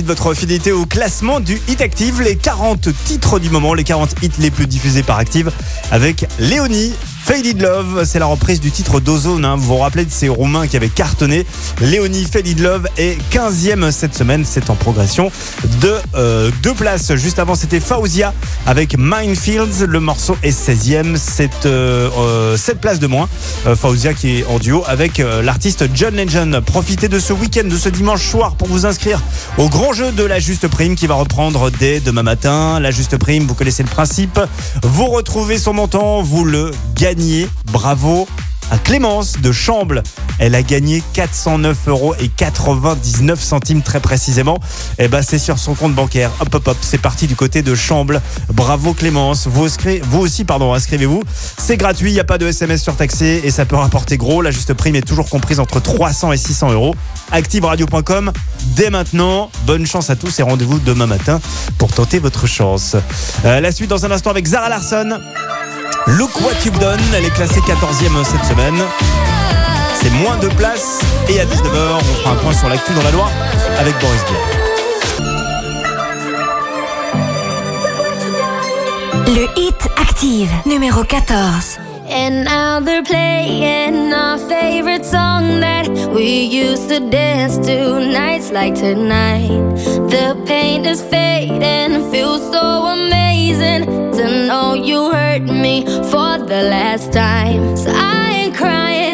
De votre fidélité au classement du Hit Active, les 40 titres du moment, les 40 hits les plus diffusés par Active, avec Léonie. Faded Love, c'est la reprise du titre d'Ozone. hein. Vous vous rappelez de ces Roumains qui avaient cartonné? Léonie Faded Love est 15e cette semaine. C'est en progression de euh, deux places. Juste avant, c'était Fauzia avec Minefields. Le morceau est 16e. C'est euh, euh, 7 places de moins. Euh, Fauzia qui est en duo avec euh, l'artiste John Legend. Profitez de ce week-end, de ce dimanche soir pour vous inscrire au grand jeu de la Juste Prime qui va reprendre dès demain matin. La Juste Prime, vous connaissez le principe. Vous retrouvez son montant, vous le gagnez. Bravo à Clémence de Chamble. Elle a gagné 409 euros et 99 centimes très précisément. Et ben c'est sur son compte bancaire. Hop hop hop, c'est parti du côté de Chamble. Bravo Clémence. Vous aussi pardon, inscrivez-vous. C'est gratuit, il n'y a pas de SMS surtaxé et ça peut rapporter gros. La juste prime est toujours comprise entre 300 et 600 euros. ActiveRadio.com dès maintenant. Bonne chance à tous et rendez-vous demain matin pour tenter votre chance. Euh, la suite dans un instant avec Zara Larson. Look What You've Done, elle est classée 14e cette semaine. C'est moins de place. Et à 19h, on fera un point sur l'actu dans la Loire avec Boris Vian. Le hit active numéro 14. And now they're playing our favorite song that we used to dance to nights like tonight. The pain is fading, feels so amazing to know you hurt me for the last time. So I ain't crying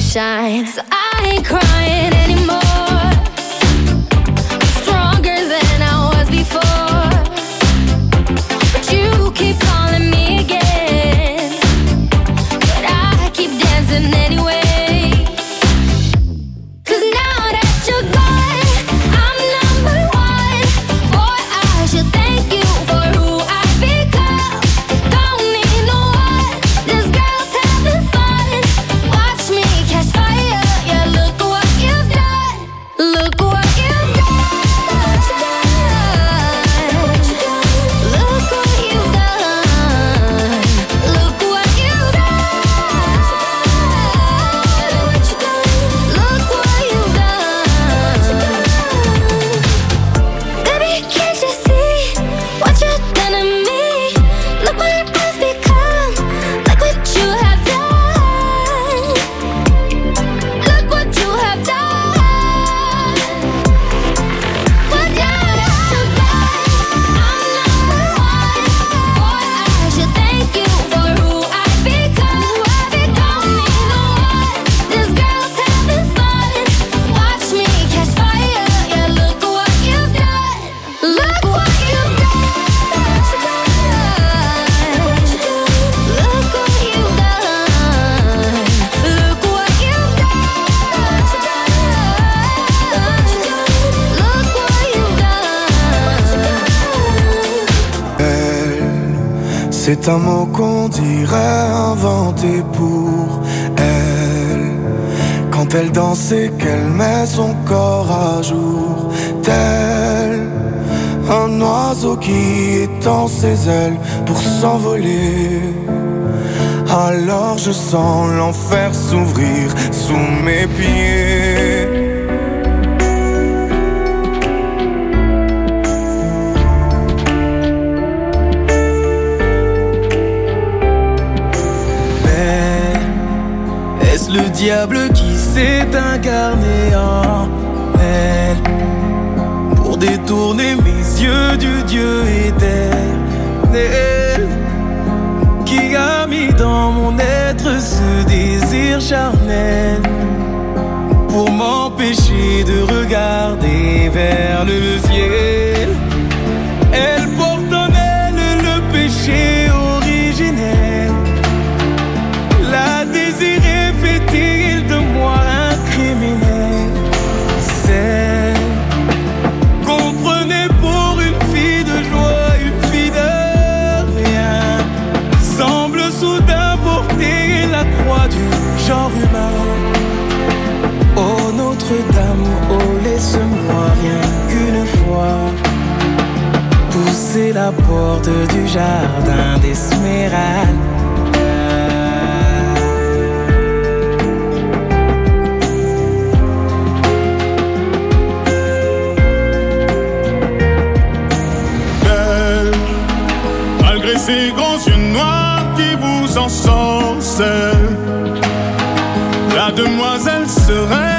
shine. So I ain't crying anymore. C'est un mot qu'on dirait inventé pour elle. Quand elle danse et qu'elle met son corps à jour, tel un oiseau qui étend ses ailes pour s'envoler. Alors je sens l'enfer s'ouvrir sous mes pieds. Diable qui s'est incarné en elle pour détourner mes yeux du Dieu éternel qui a mis dans mon être ce désir charnel pour m'empêcher de regarder vers le ciel. Pousser la porte du jardin d'Esmeralda. belle, malgré ses grands yeux noirs qui vous ensorcellent. La demoiselle serait-elle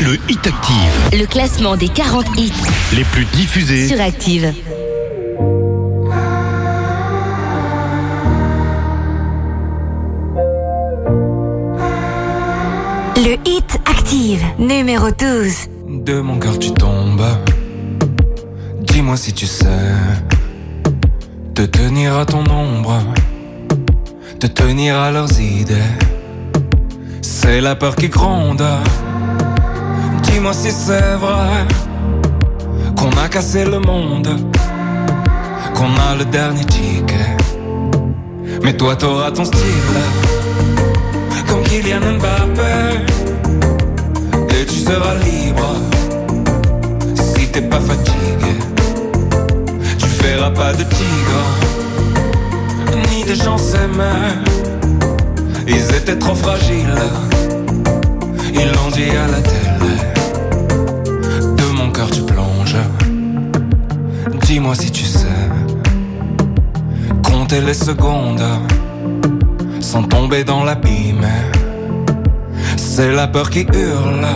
le Hit Active, Le classement des 40 hits les plus diffusés sur Active. Le Hit Active, numéro 12. De mon cœur tu tombes. Dis-moi si tu sais te tenir à ton ombre, te tenir à leurs idées. C'est la peur qui gronde. Dis-moi si c'est vrai qu'on a cassé le monde, qu'on a le dernier ticket. Mais toi t'auras ton style, comme Kylian Mbappé. Et tu seras libre si t'es pas fatigué. Tu feras pas de tigre, ni de gens s'aimer. Ils étaient trop fragiles, ils l'ont dit à la télé. Tu plonges, dis-moi si tu sais. Compter les secondes sans tomber dans l'abîme. C'est la peur qui hurle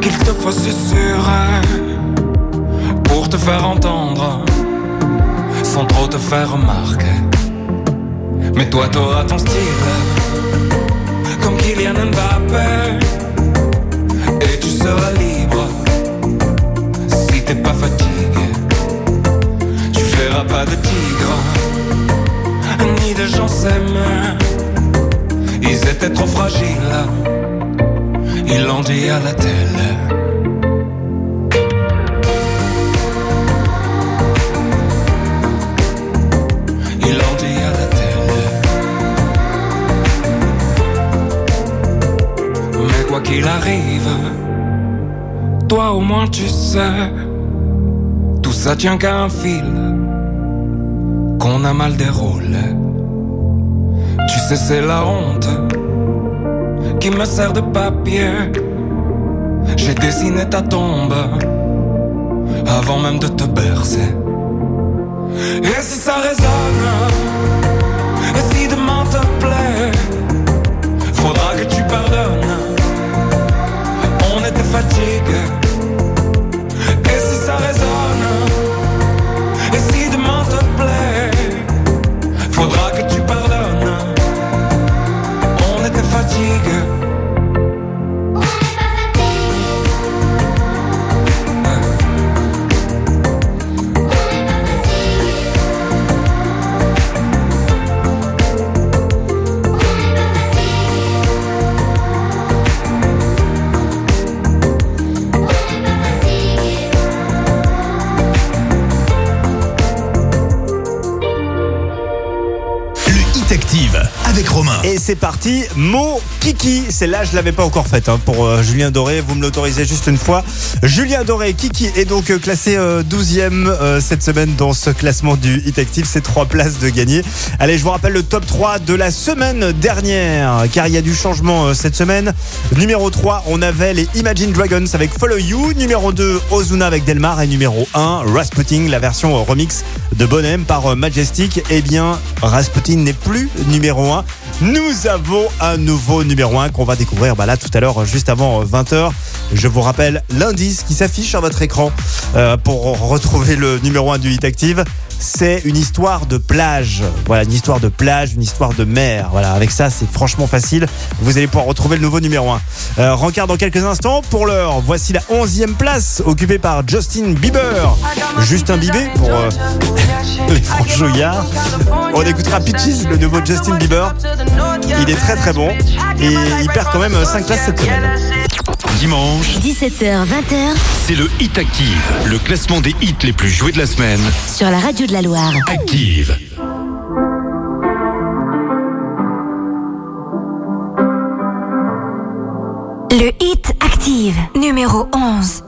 qu'il te faut susurrer pour te faire entendre sans trop te faire remarquer. Mais toi t'auras ton style comme Kylian Mbappé et tu seras libre fatigue. Tu verras pas de tigres, ni de gens s'aiment. Ils étaient trop fragiles, il en dit à la telle. qu'il arrive, toi au moins tu sais ça tient qu'à un fil qu'on a mal déroulé. Tu sais, c'est la honte qui me sert de papier. J'ai dessiné ta tombe avant même de te bercer. Et si ça résonne, c'est parti, mon Kiki. Celle-là, je l'avais pas encore faite hein, pour euh, Julien Doré. Vous me l'autorisez juste une fois. Julien Doré, Kiki est donc euh, classé euh, 12e euh, cette semaine dans ce classement du Hit Active. C'est trois places de gagner. Allez, je vous rappelle le top 3 de la semaine dernière, car il y a du changement cette semaine. Numéro 3, on avait les Imagine Dragons avec Follow You. Numéro 2, Ozuna avec Delmar. Et numéro 1, Rasputin, la version remix de Bonhem par Majestic. Eh bien, Rasputin n'est plus numéro 1. Nous avons un nouveau numéro 1 qu'on va découvrir bah là tout à l'heure, juste avant 20h. Je vous rappelle l'indice qui s'affiche sur votre écran euh, pour retrouver le numéro 1 du Hit Active. C'est une histoire de plage. Voilà, une histoire de plage, une histoire de mer. Voilà, avec ça, c'est franchement facile. Vous allez pouvoir retrouver le nouveau numéro 1. Euh, rencard dans quelques instants. Pour l'heure, voici la 11e place occupée par Justin Bieber. Justin Bieber pour euh, les franchouillards. On écoutera Peaches, le nouveau Justin Bieber. Il est très très bon et il perd quand même 5 places cette semaine. Dimanche, 17h, 20h c'est le Hit Active, le classement des hits les plus joués de la semaine. sur la radio de la Loire. Active. Le Hit Active, numéro 11.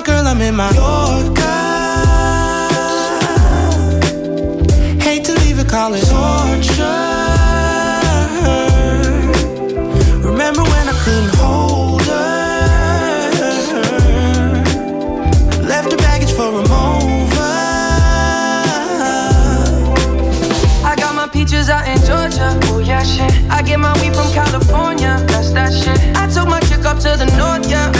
My girl, I'm in my Yorker. Hate to leave it, call torture. Remember when I couldn't hold her? Left her baggage for a mover. I got my peaches out in Georgia. Oh yeah, shit. I get my weed from California. That's that shit. I took my chick up to the north, yeah.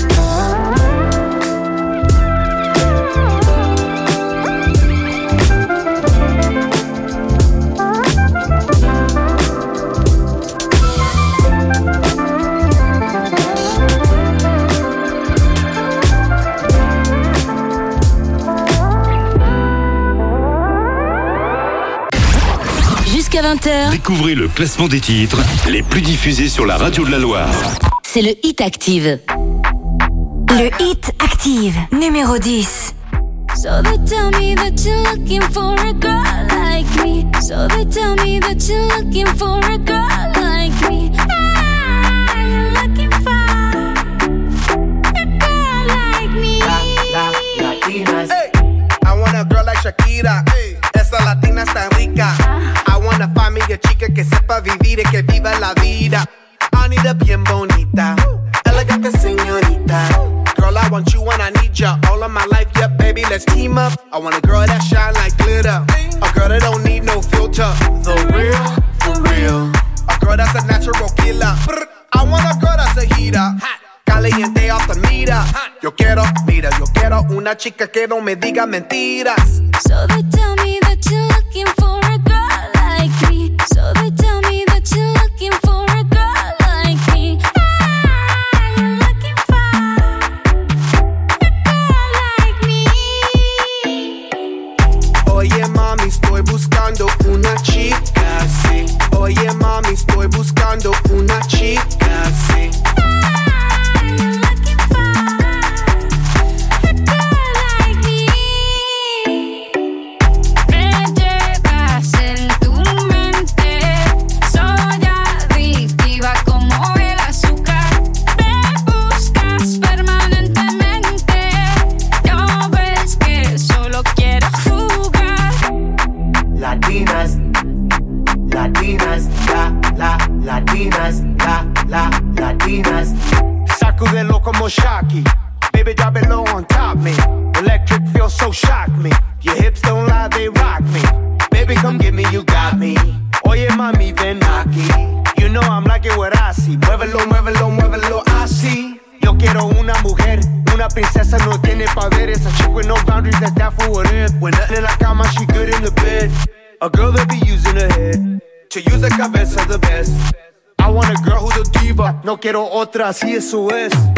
20h, Découvrez le classement des titres les plus diffusés sur la radio de la Loire. c'est le Hit Active. Le Hit Active, numéro 10. So they tell me that you're looking for a girl like me. So they tell me that you're looking for a girl like me. Ah, you're looking for a girl like me. La, latinas. I want a girl like Shakira. Esa latina está rica. Chica que sepa vivir y que viva la vida. I bien bonita, elegante señorita. Girl, I want you and I need ya all of my life. Yeah, baby, let's team up. I want a girl that shine like glitter. A girl that don't need no filter. The real, for real. A girl that's a natural killer. I want a girl that's a heater. Caliente off the mira. Yo quiero, mira, yo quiero una chica que no me diga mentiras. So they tell me that you're atrás y eso es.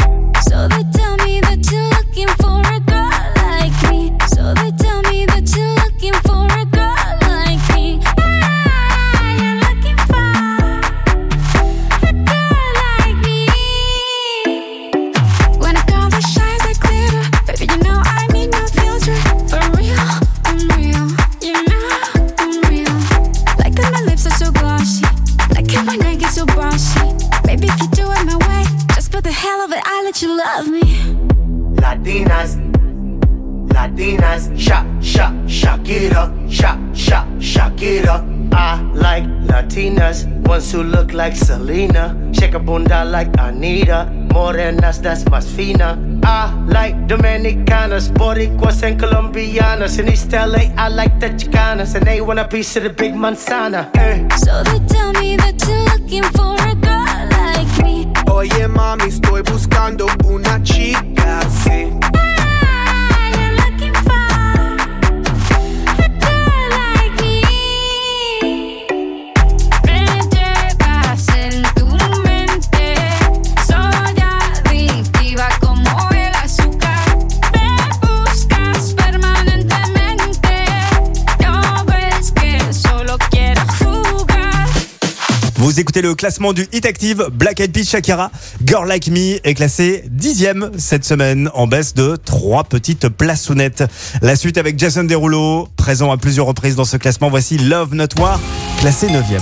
Colombianas. In East LA, I like the Chicanas, and they want a piece of the big manzana. Eh. So they tell me that you're looking for a girl like me. Oye mami, estoy buscando una chica, Vous écoutez le classement du Hit Active. Black Eyed Peas Shakira, Girl Like Me est classé dixième cette semaine en baisse de trois petites plaçonnettes. La suite avec Jason Derulo, présent à plusieurs reprises dans ce classement. Voici Love Not War, classé neuvième.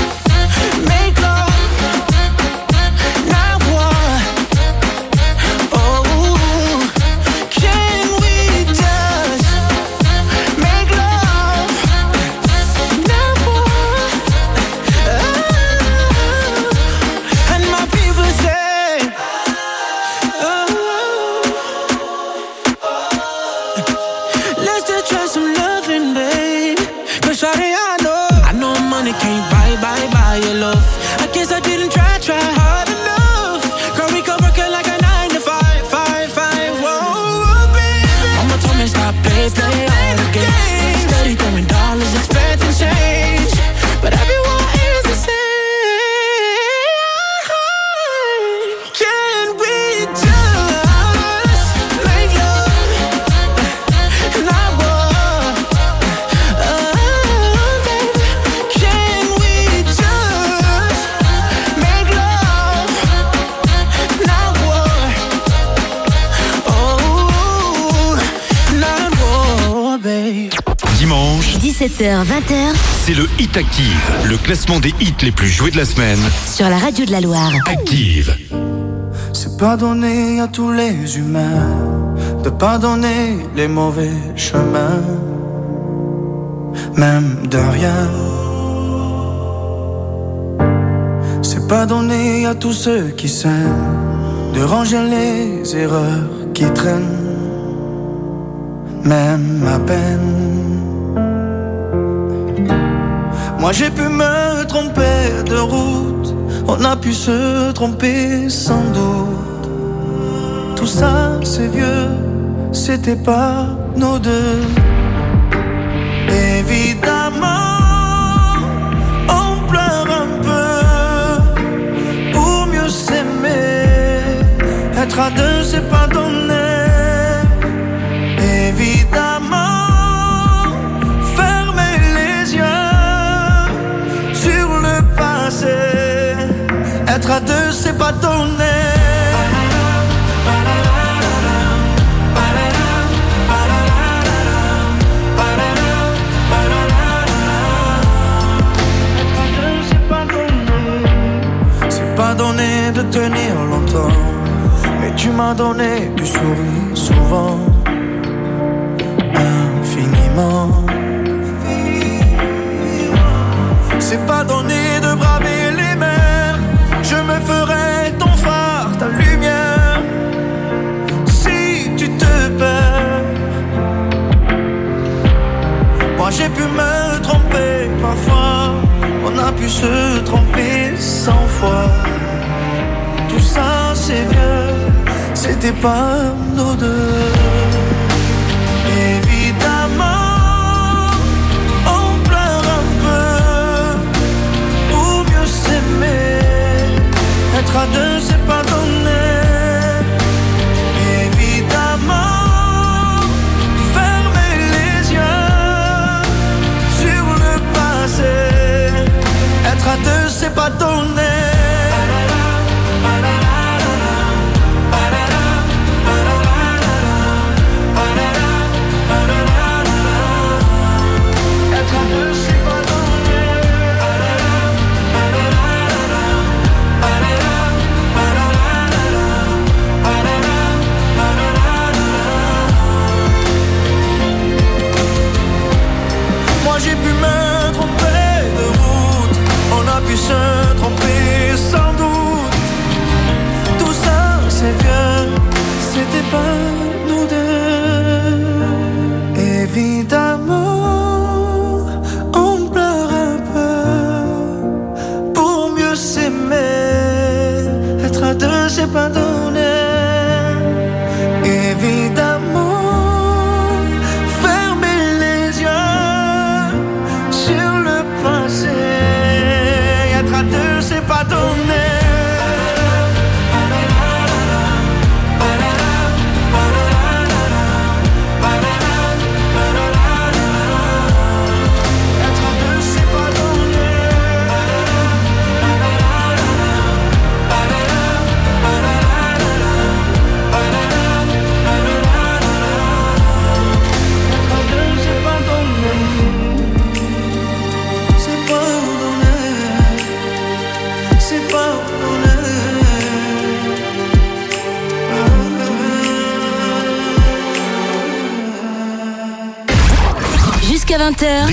20h. C'est le Hit Active, le classement des hits les plus joués de la semaine. Sur la radio de la Loire. Active. C'est pas donné à tous les humains de pardonner les mauvais chemins, même de rien. C'est pas donné à tous ceux qui s'aiment de ranger les erreurs qui traînent, même à peine. Moi j'ai pu me tromper de route, on a pu se tromper sans doute. Tout ça c'est vieux, c'était pas nos deux. Évidemment, on pleure un peu pour mieux s'aimer. Être à deux c'est pas donné. Être à deux, c'est pas donné. C'est pas donné de tenir longtemps, mais tu m'as donné du sourire souvent, infiniment. C'est pas donné de mers, je me ferai ton phare, ta lumière. Si tu te perds, moi j'ai pu me tromper parfois, on a pu se tromper cent fois. Tout ça c'est vieux, c'était pas nos deux. Être à deux, c'est pas donné. Évidemment, fermer les yeux sur le passé. Être à deux, c'est pas donné.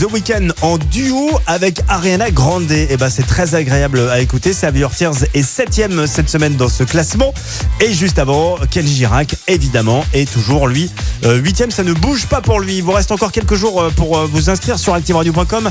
The Weeknd en duo avec Ariana Grande. Et ben c'est très agréable à écouter. Save Your Tears est septième cette semaine dans ce classement. Et juste avant, Kenji Girac, évidemment, est toujours lui euh, huitième. Ça ne bouge pas pour lui. Il vous reste encore quelques jours euh, pour euh, vous inscrire sur activeradio.com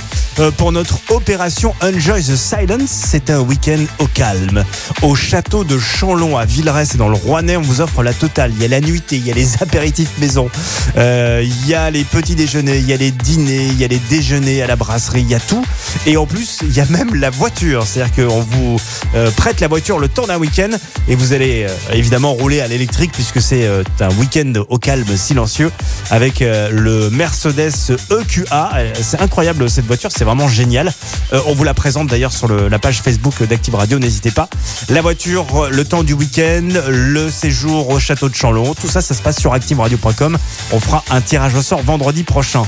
pour notre opération Enjoy the Silence. C'est un week-end au calme. Au château de Chanlon à Villeray, c'est dans le Rouennais. On vous offre la totale. Il y a la nuitée, il y a les apéritifs maison, il y a les petits déjeuners, il y a les dîners, il y a les déjeuners à la brasserie, il y a tout. Et en plus, il y a même la voiture. C'est-à-dire qu'on vous euh, prête la voiture le temps d'un week-end et vous allez euh, évidemment rouler à l'électrique puisque c'est euh, un week-end au calme silencieux avec le Mercedes EQA. C'est incroyable cette voiture, c'est vraiment génial. On vous la présente d'ailleurs sur la page Facebook d'Active Radio, n'hésitez pas. La voiture, le temps du week-end, le séjour au château de Chanlon, tout ça, ça se passe sur activeradio.com. On fera un tirage au sort vendredi prochain.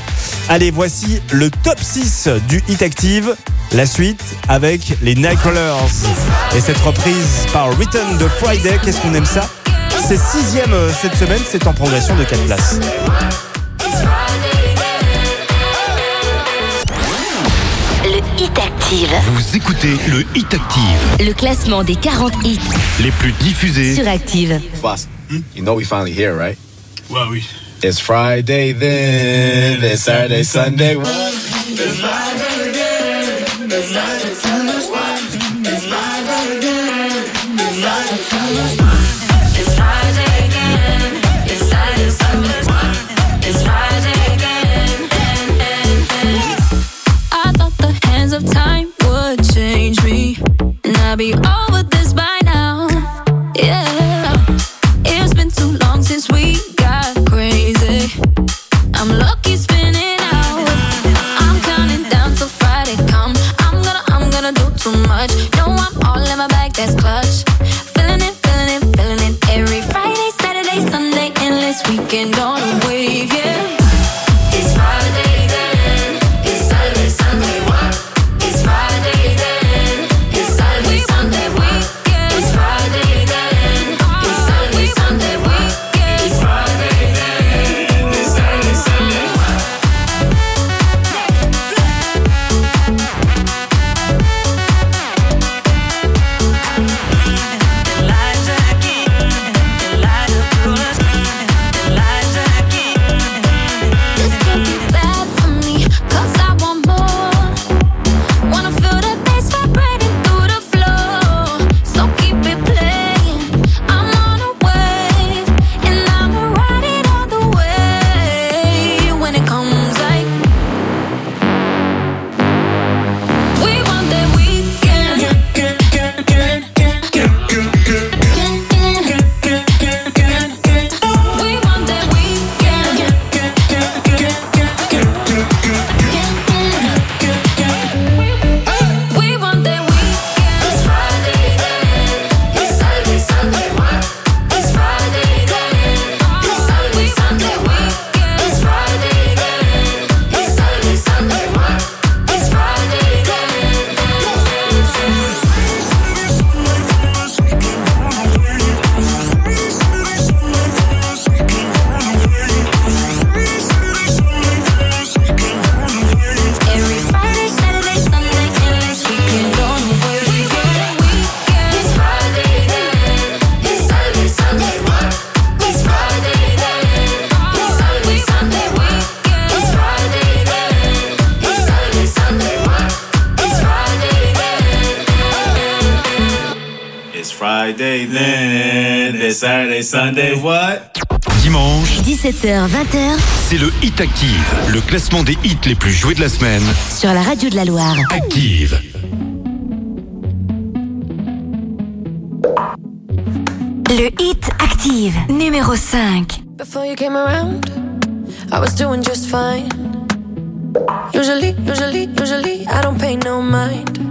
Allez, voici le top 6 du Hit Active. La suite avec les Nightcrawlers. Et cette reprise par Return de Friday, qu'est-ce qu'on aime ça? C'est sixième euh, cette semaine, c'est en progression de 4 places. Le Hit Active. Vous écoutez le Hit Active, Le classement des 40 hits les plus diffusés. sur Active. Boss, you know we finally here, right? Well, we. It's Friday then. It's Saturday, Sunday. It's Friday again. It's Friday, Sunday. It's Friday again. It's Friday, Sunday. It's Friday again. It's Saturday, Sunday. It's Friday again. I thought the hands of time would change me, and I'd be all. No Dimanche, 17h, 20h, c'est le Hit Active, le classement des hits les plus joués de la semaine. Sur la radio de la Loire. Active. Le Hit Active, numéro 5. Before you came around, I was doing just fine. Usually, usually, usually, I don't pay no mind.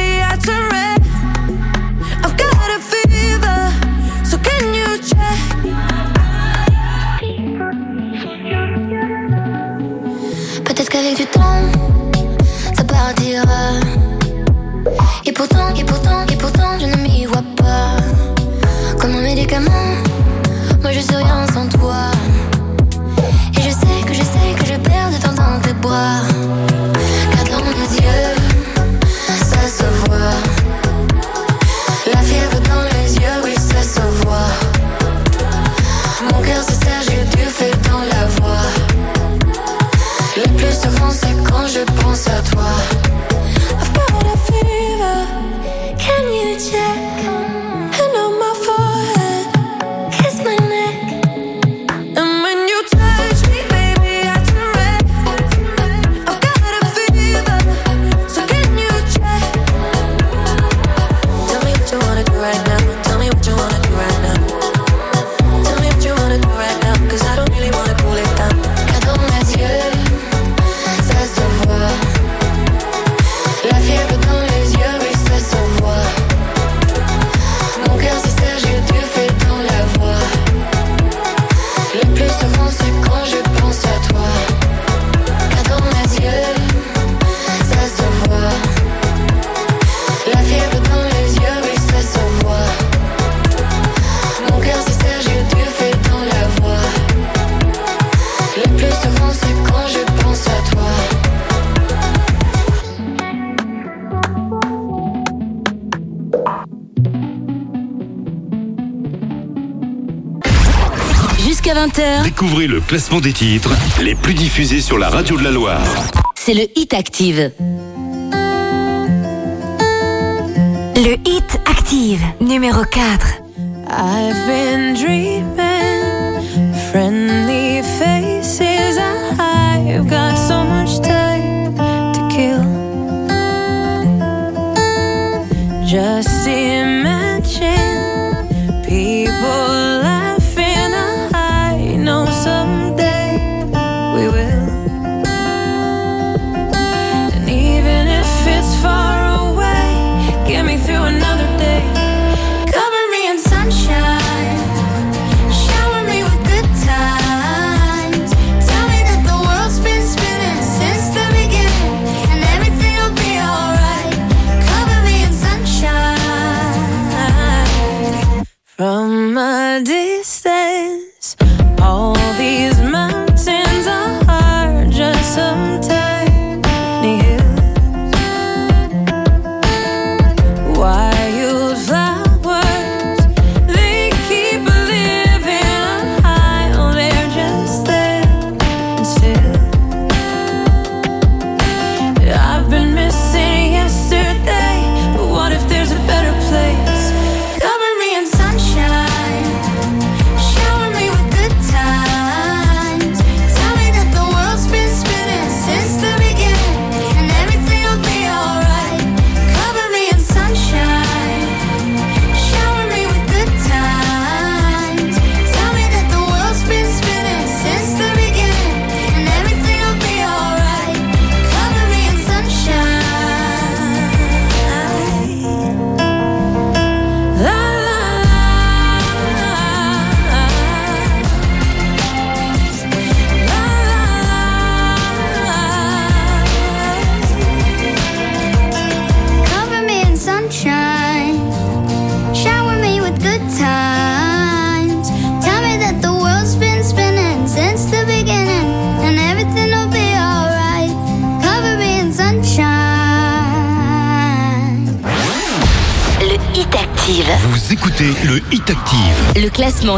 ça partira. Et pourtant, et pourtant, et pourtant, je ne m'y vois pas. Comme un médicament, moi je suis rien sans toi. Et je sais que je sais que je perds de temps dans tes bras. je pense à toi. Découvrez le classement des titres les plus diffusés sur la radio de la Loire. C'est le Hit Active. Le Hit Active, numéro 4. I've been dreaming.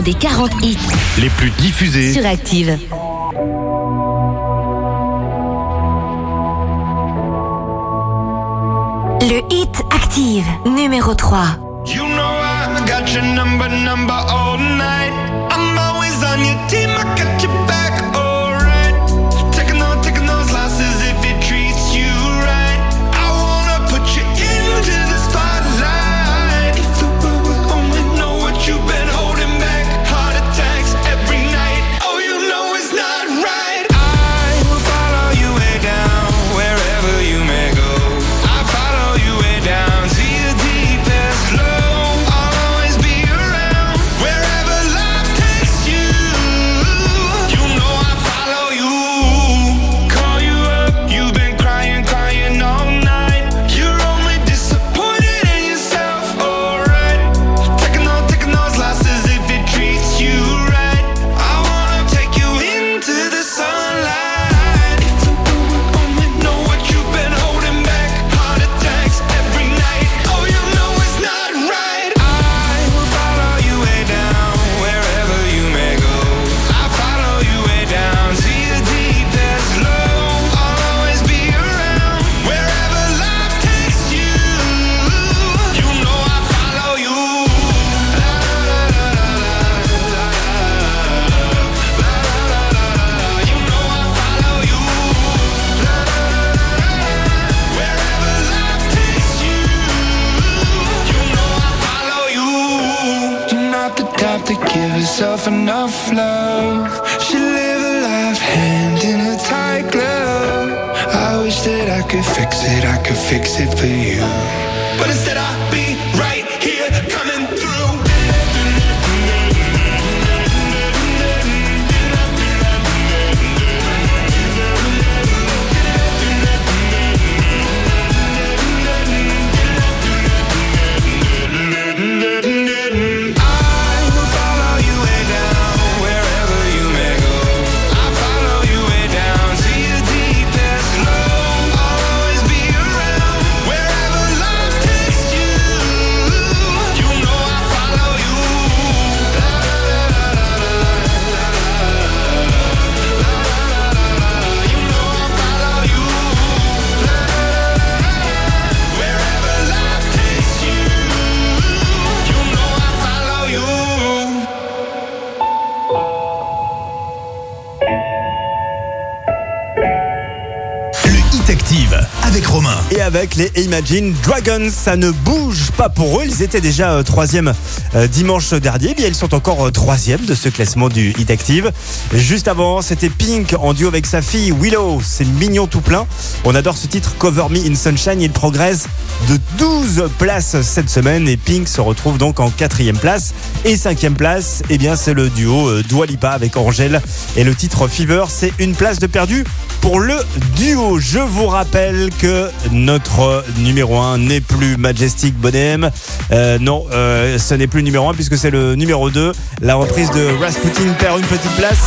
des 40 hits les plus diffusés sur Active. Le hit Active, numéro 3. You know I got your number, number avec les Imagine Dragons, ça ne bouge pas pour eux. Ils étaient déjà euh, troisième dimanche dernier. Eh bien, ils sont encore euh, troisième de ce classement du Hit Active. Juste avant, c'était Pink en duo avec sa fille Willow. C'est mignon tout plein. On adore ce titre Cover Me in Sunshine. Il progresse de 12 places cette semaine et Pink se retrouve donc en quatrième place. Et cinquième place, eh bien, c'est le duo euh, Dua Lipa avec Angèle. Et le titre Fever, c'est une place de perdu pour le duo. Je vous rappelle que notre numéro 1 n'est plus Majestic Bonhomme. Euh, non, euh, ce n'est plus numéro 1 puisque c'est le numéro 2. La reprise de Rasputin perd une petite place.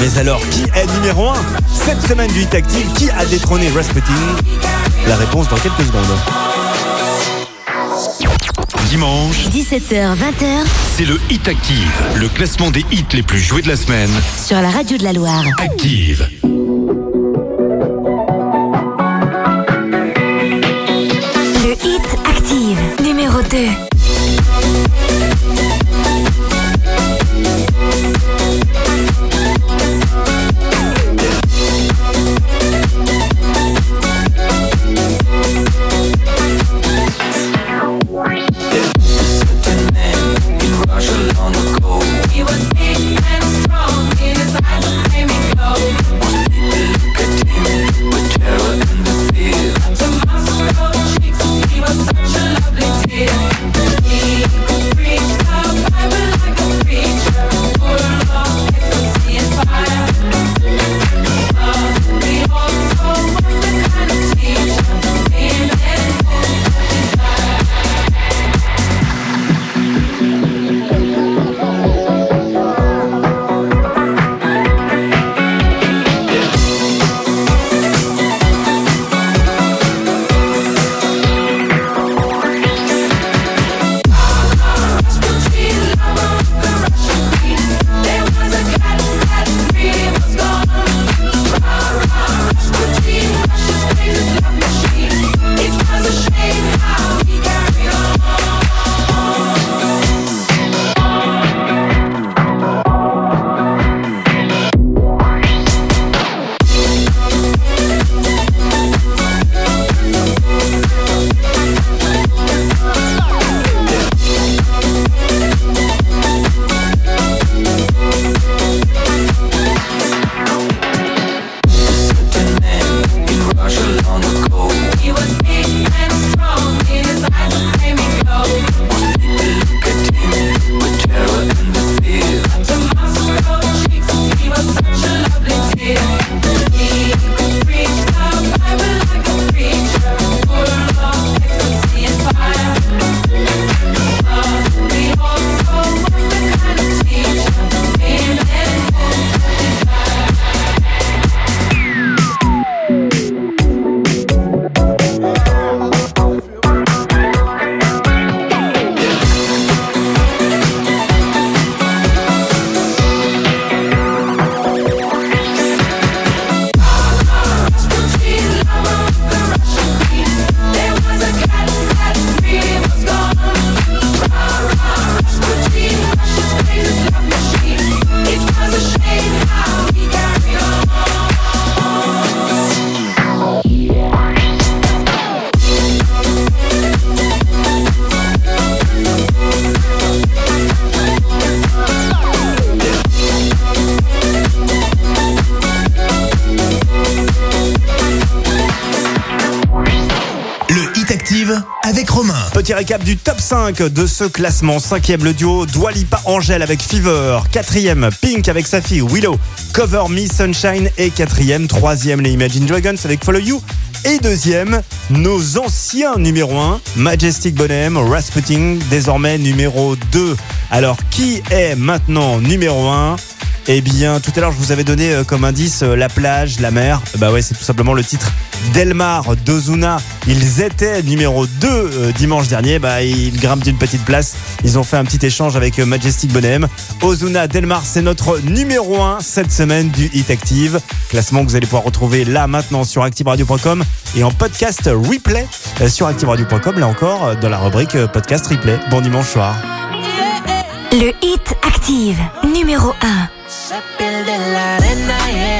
Mais alors, qui est numéro 1 cette semaine du Hit Active? Qui a détrôné Rasputin? La réponse dans quelques secondes. Dimanche, 17h, 20h c'est le Hit Active, le classement des hits les plus joués de la semaine. sur la radio de la Loire. Active. Le Hit Active, numéro 2. Récap du top 5 de ce classement. Cinquième, le duo Dua Lipa Angèle avec Fever. Quatrième, Pink avec sa fille Willow. Cover Me Sunshine. Et quatrième, troisième, les Imagine Dragons avec Follow You. Et deuxième, nos anciens numéro 1, Majestic Bonhomme, Rasputin, désormais numéro 2. Alors, qui est maintenant numéro 1 eh bien, tout à l'heure, je vous avais donné euh, comme indice euh, la plage, la mer. Bah ouais, c'est tout simplement le titre Delmar d'Ozuna. Ils étaient numéro 2 euh, dimanche dernier. Bah, ils grimpent d'une petite place. Ils ont fait un petit échange avec Majestic Bonhomme. Ozuna Delmar, c'est notre numéro 1 cette semaine du Hit Active. Classement que vous allez pouvoir retrouver là maintenant sur activeradio.com et en podcast replay sur activeradio.com. Là encore, dans la rubrique podcast replay. Bon dimanche soir. Le Hit Active, numéro 1. Se pierde en la arena y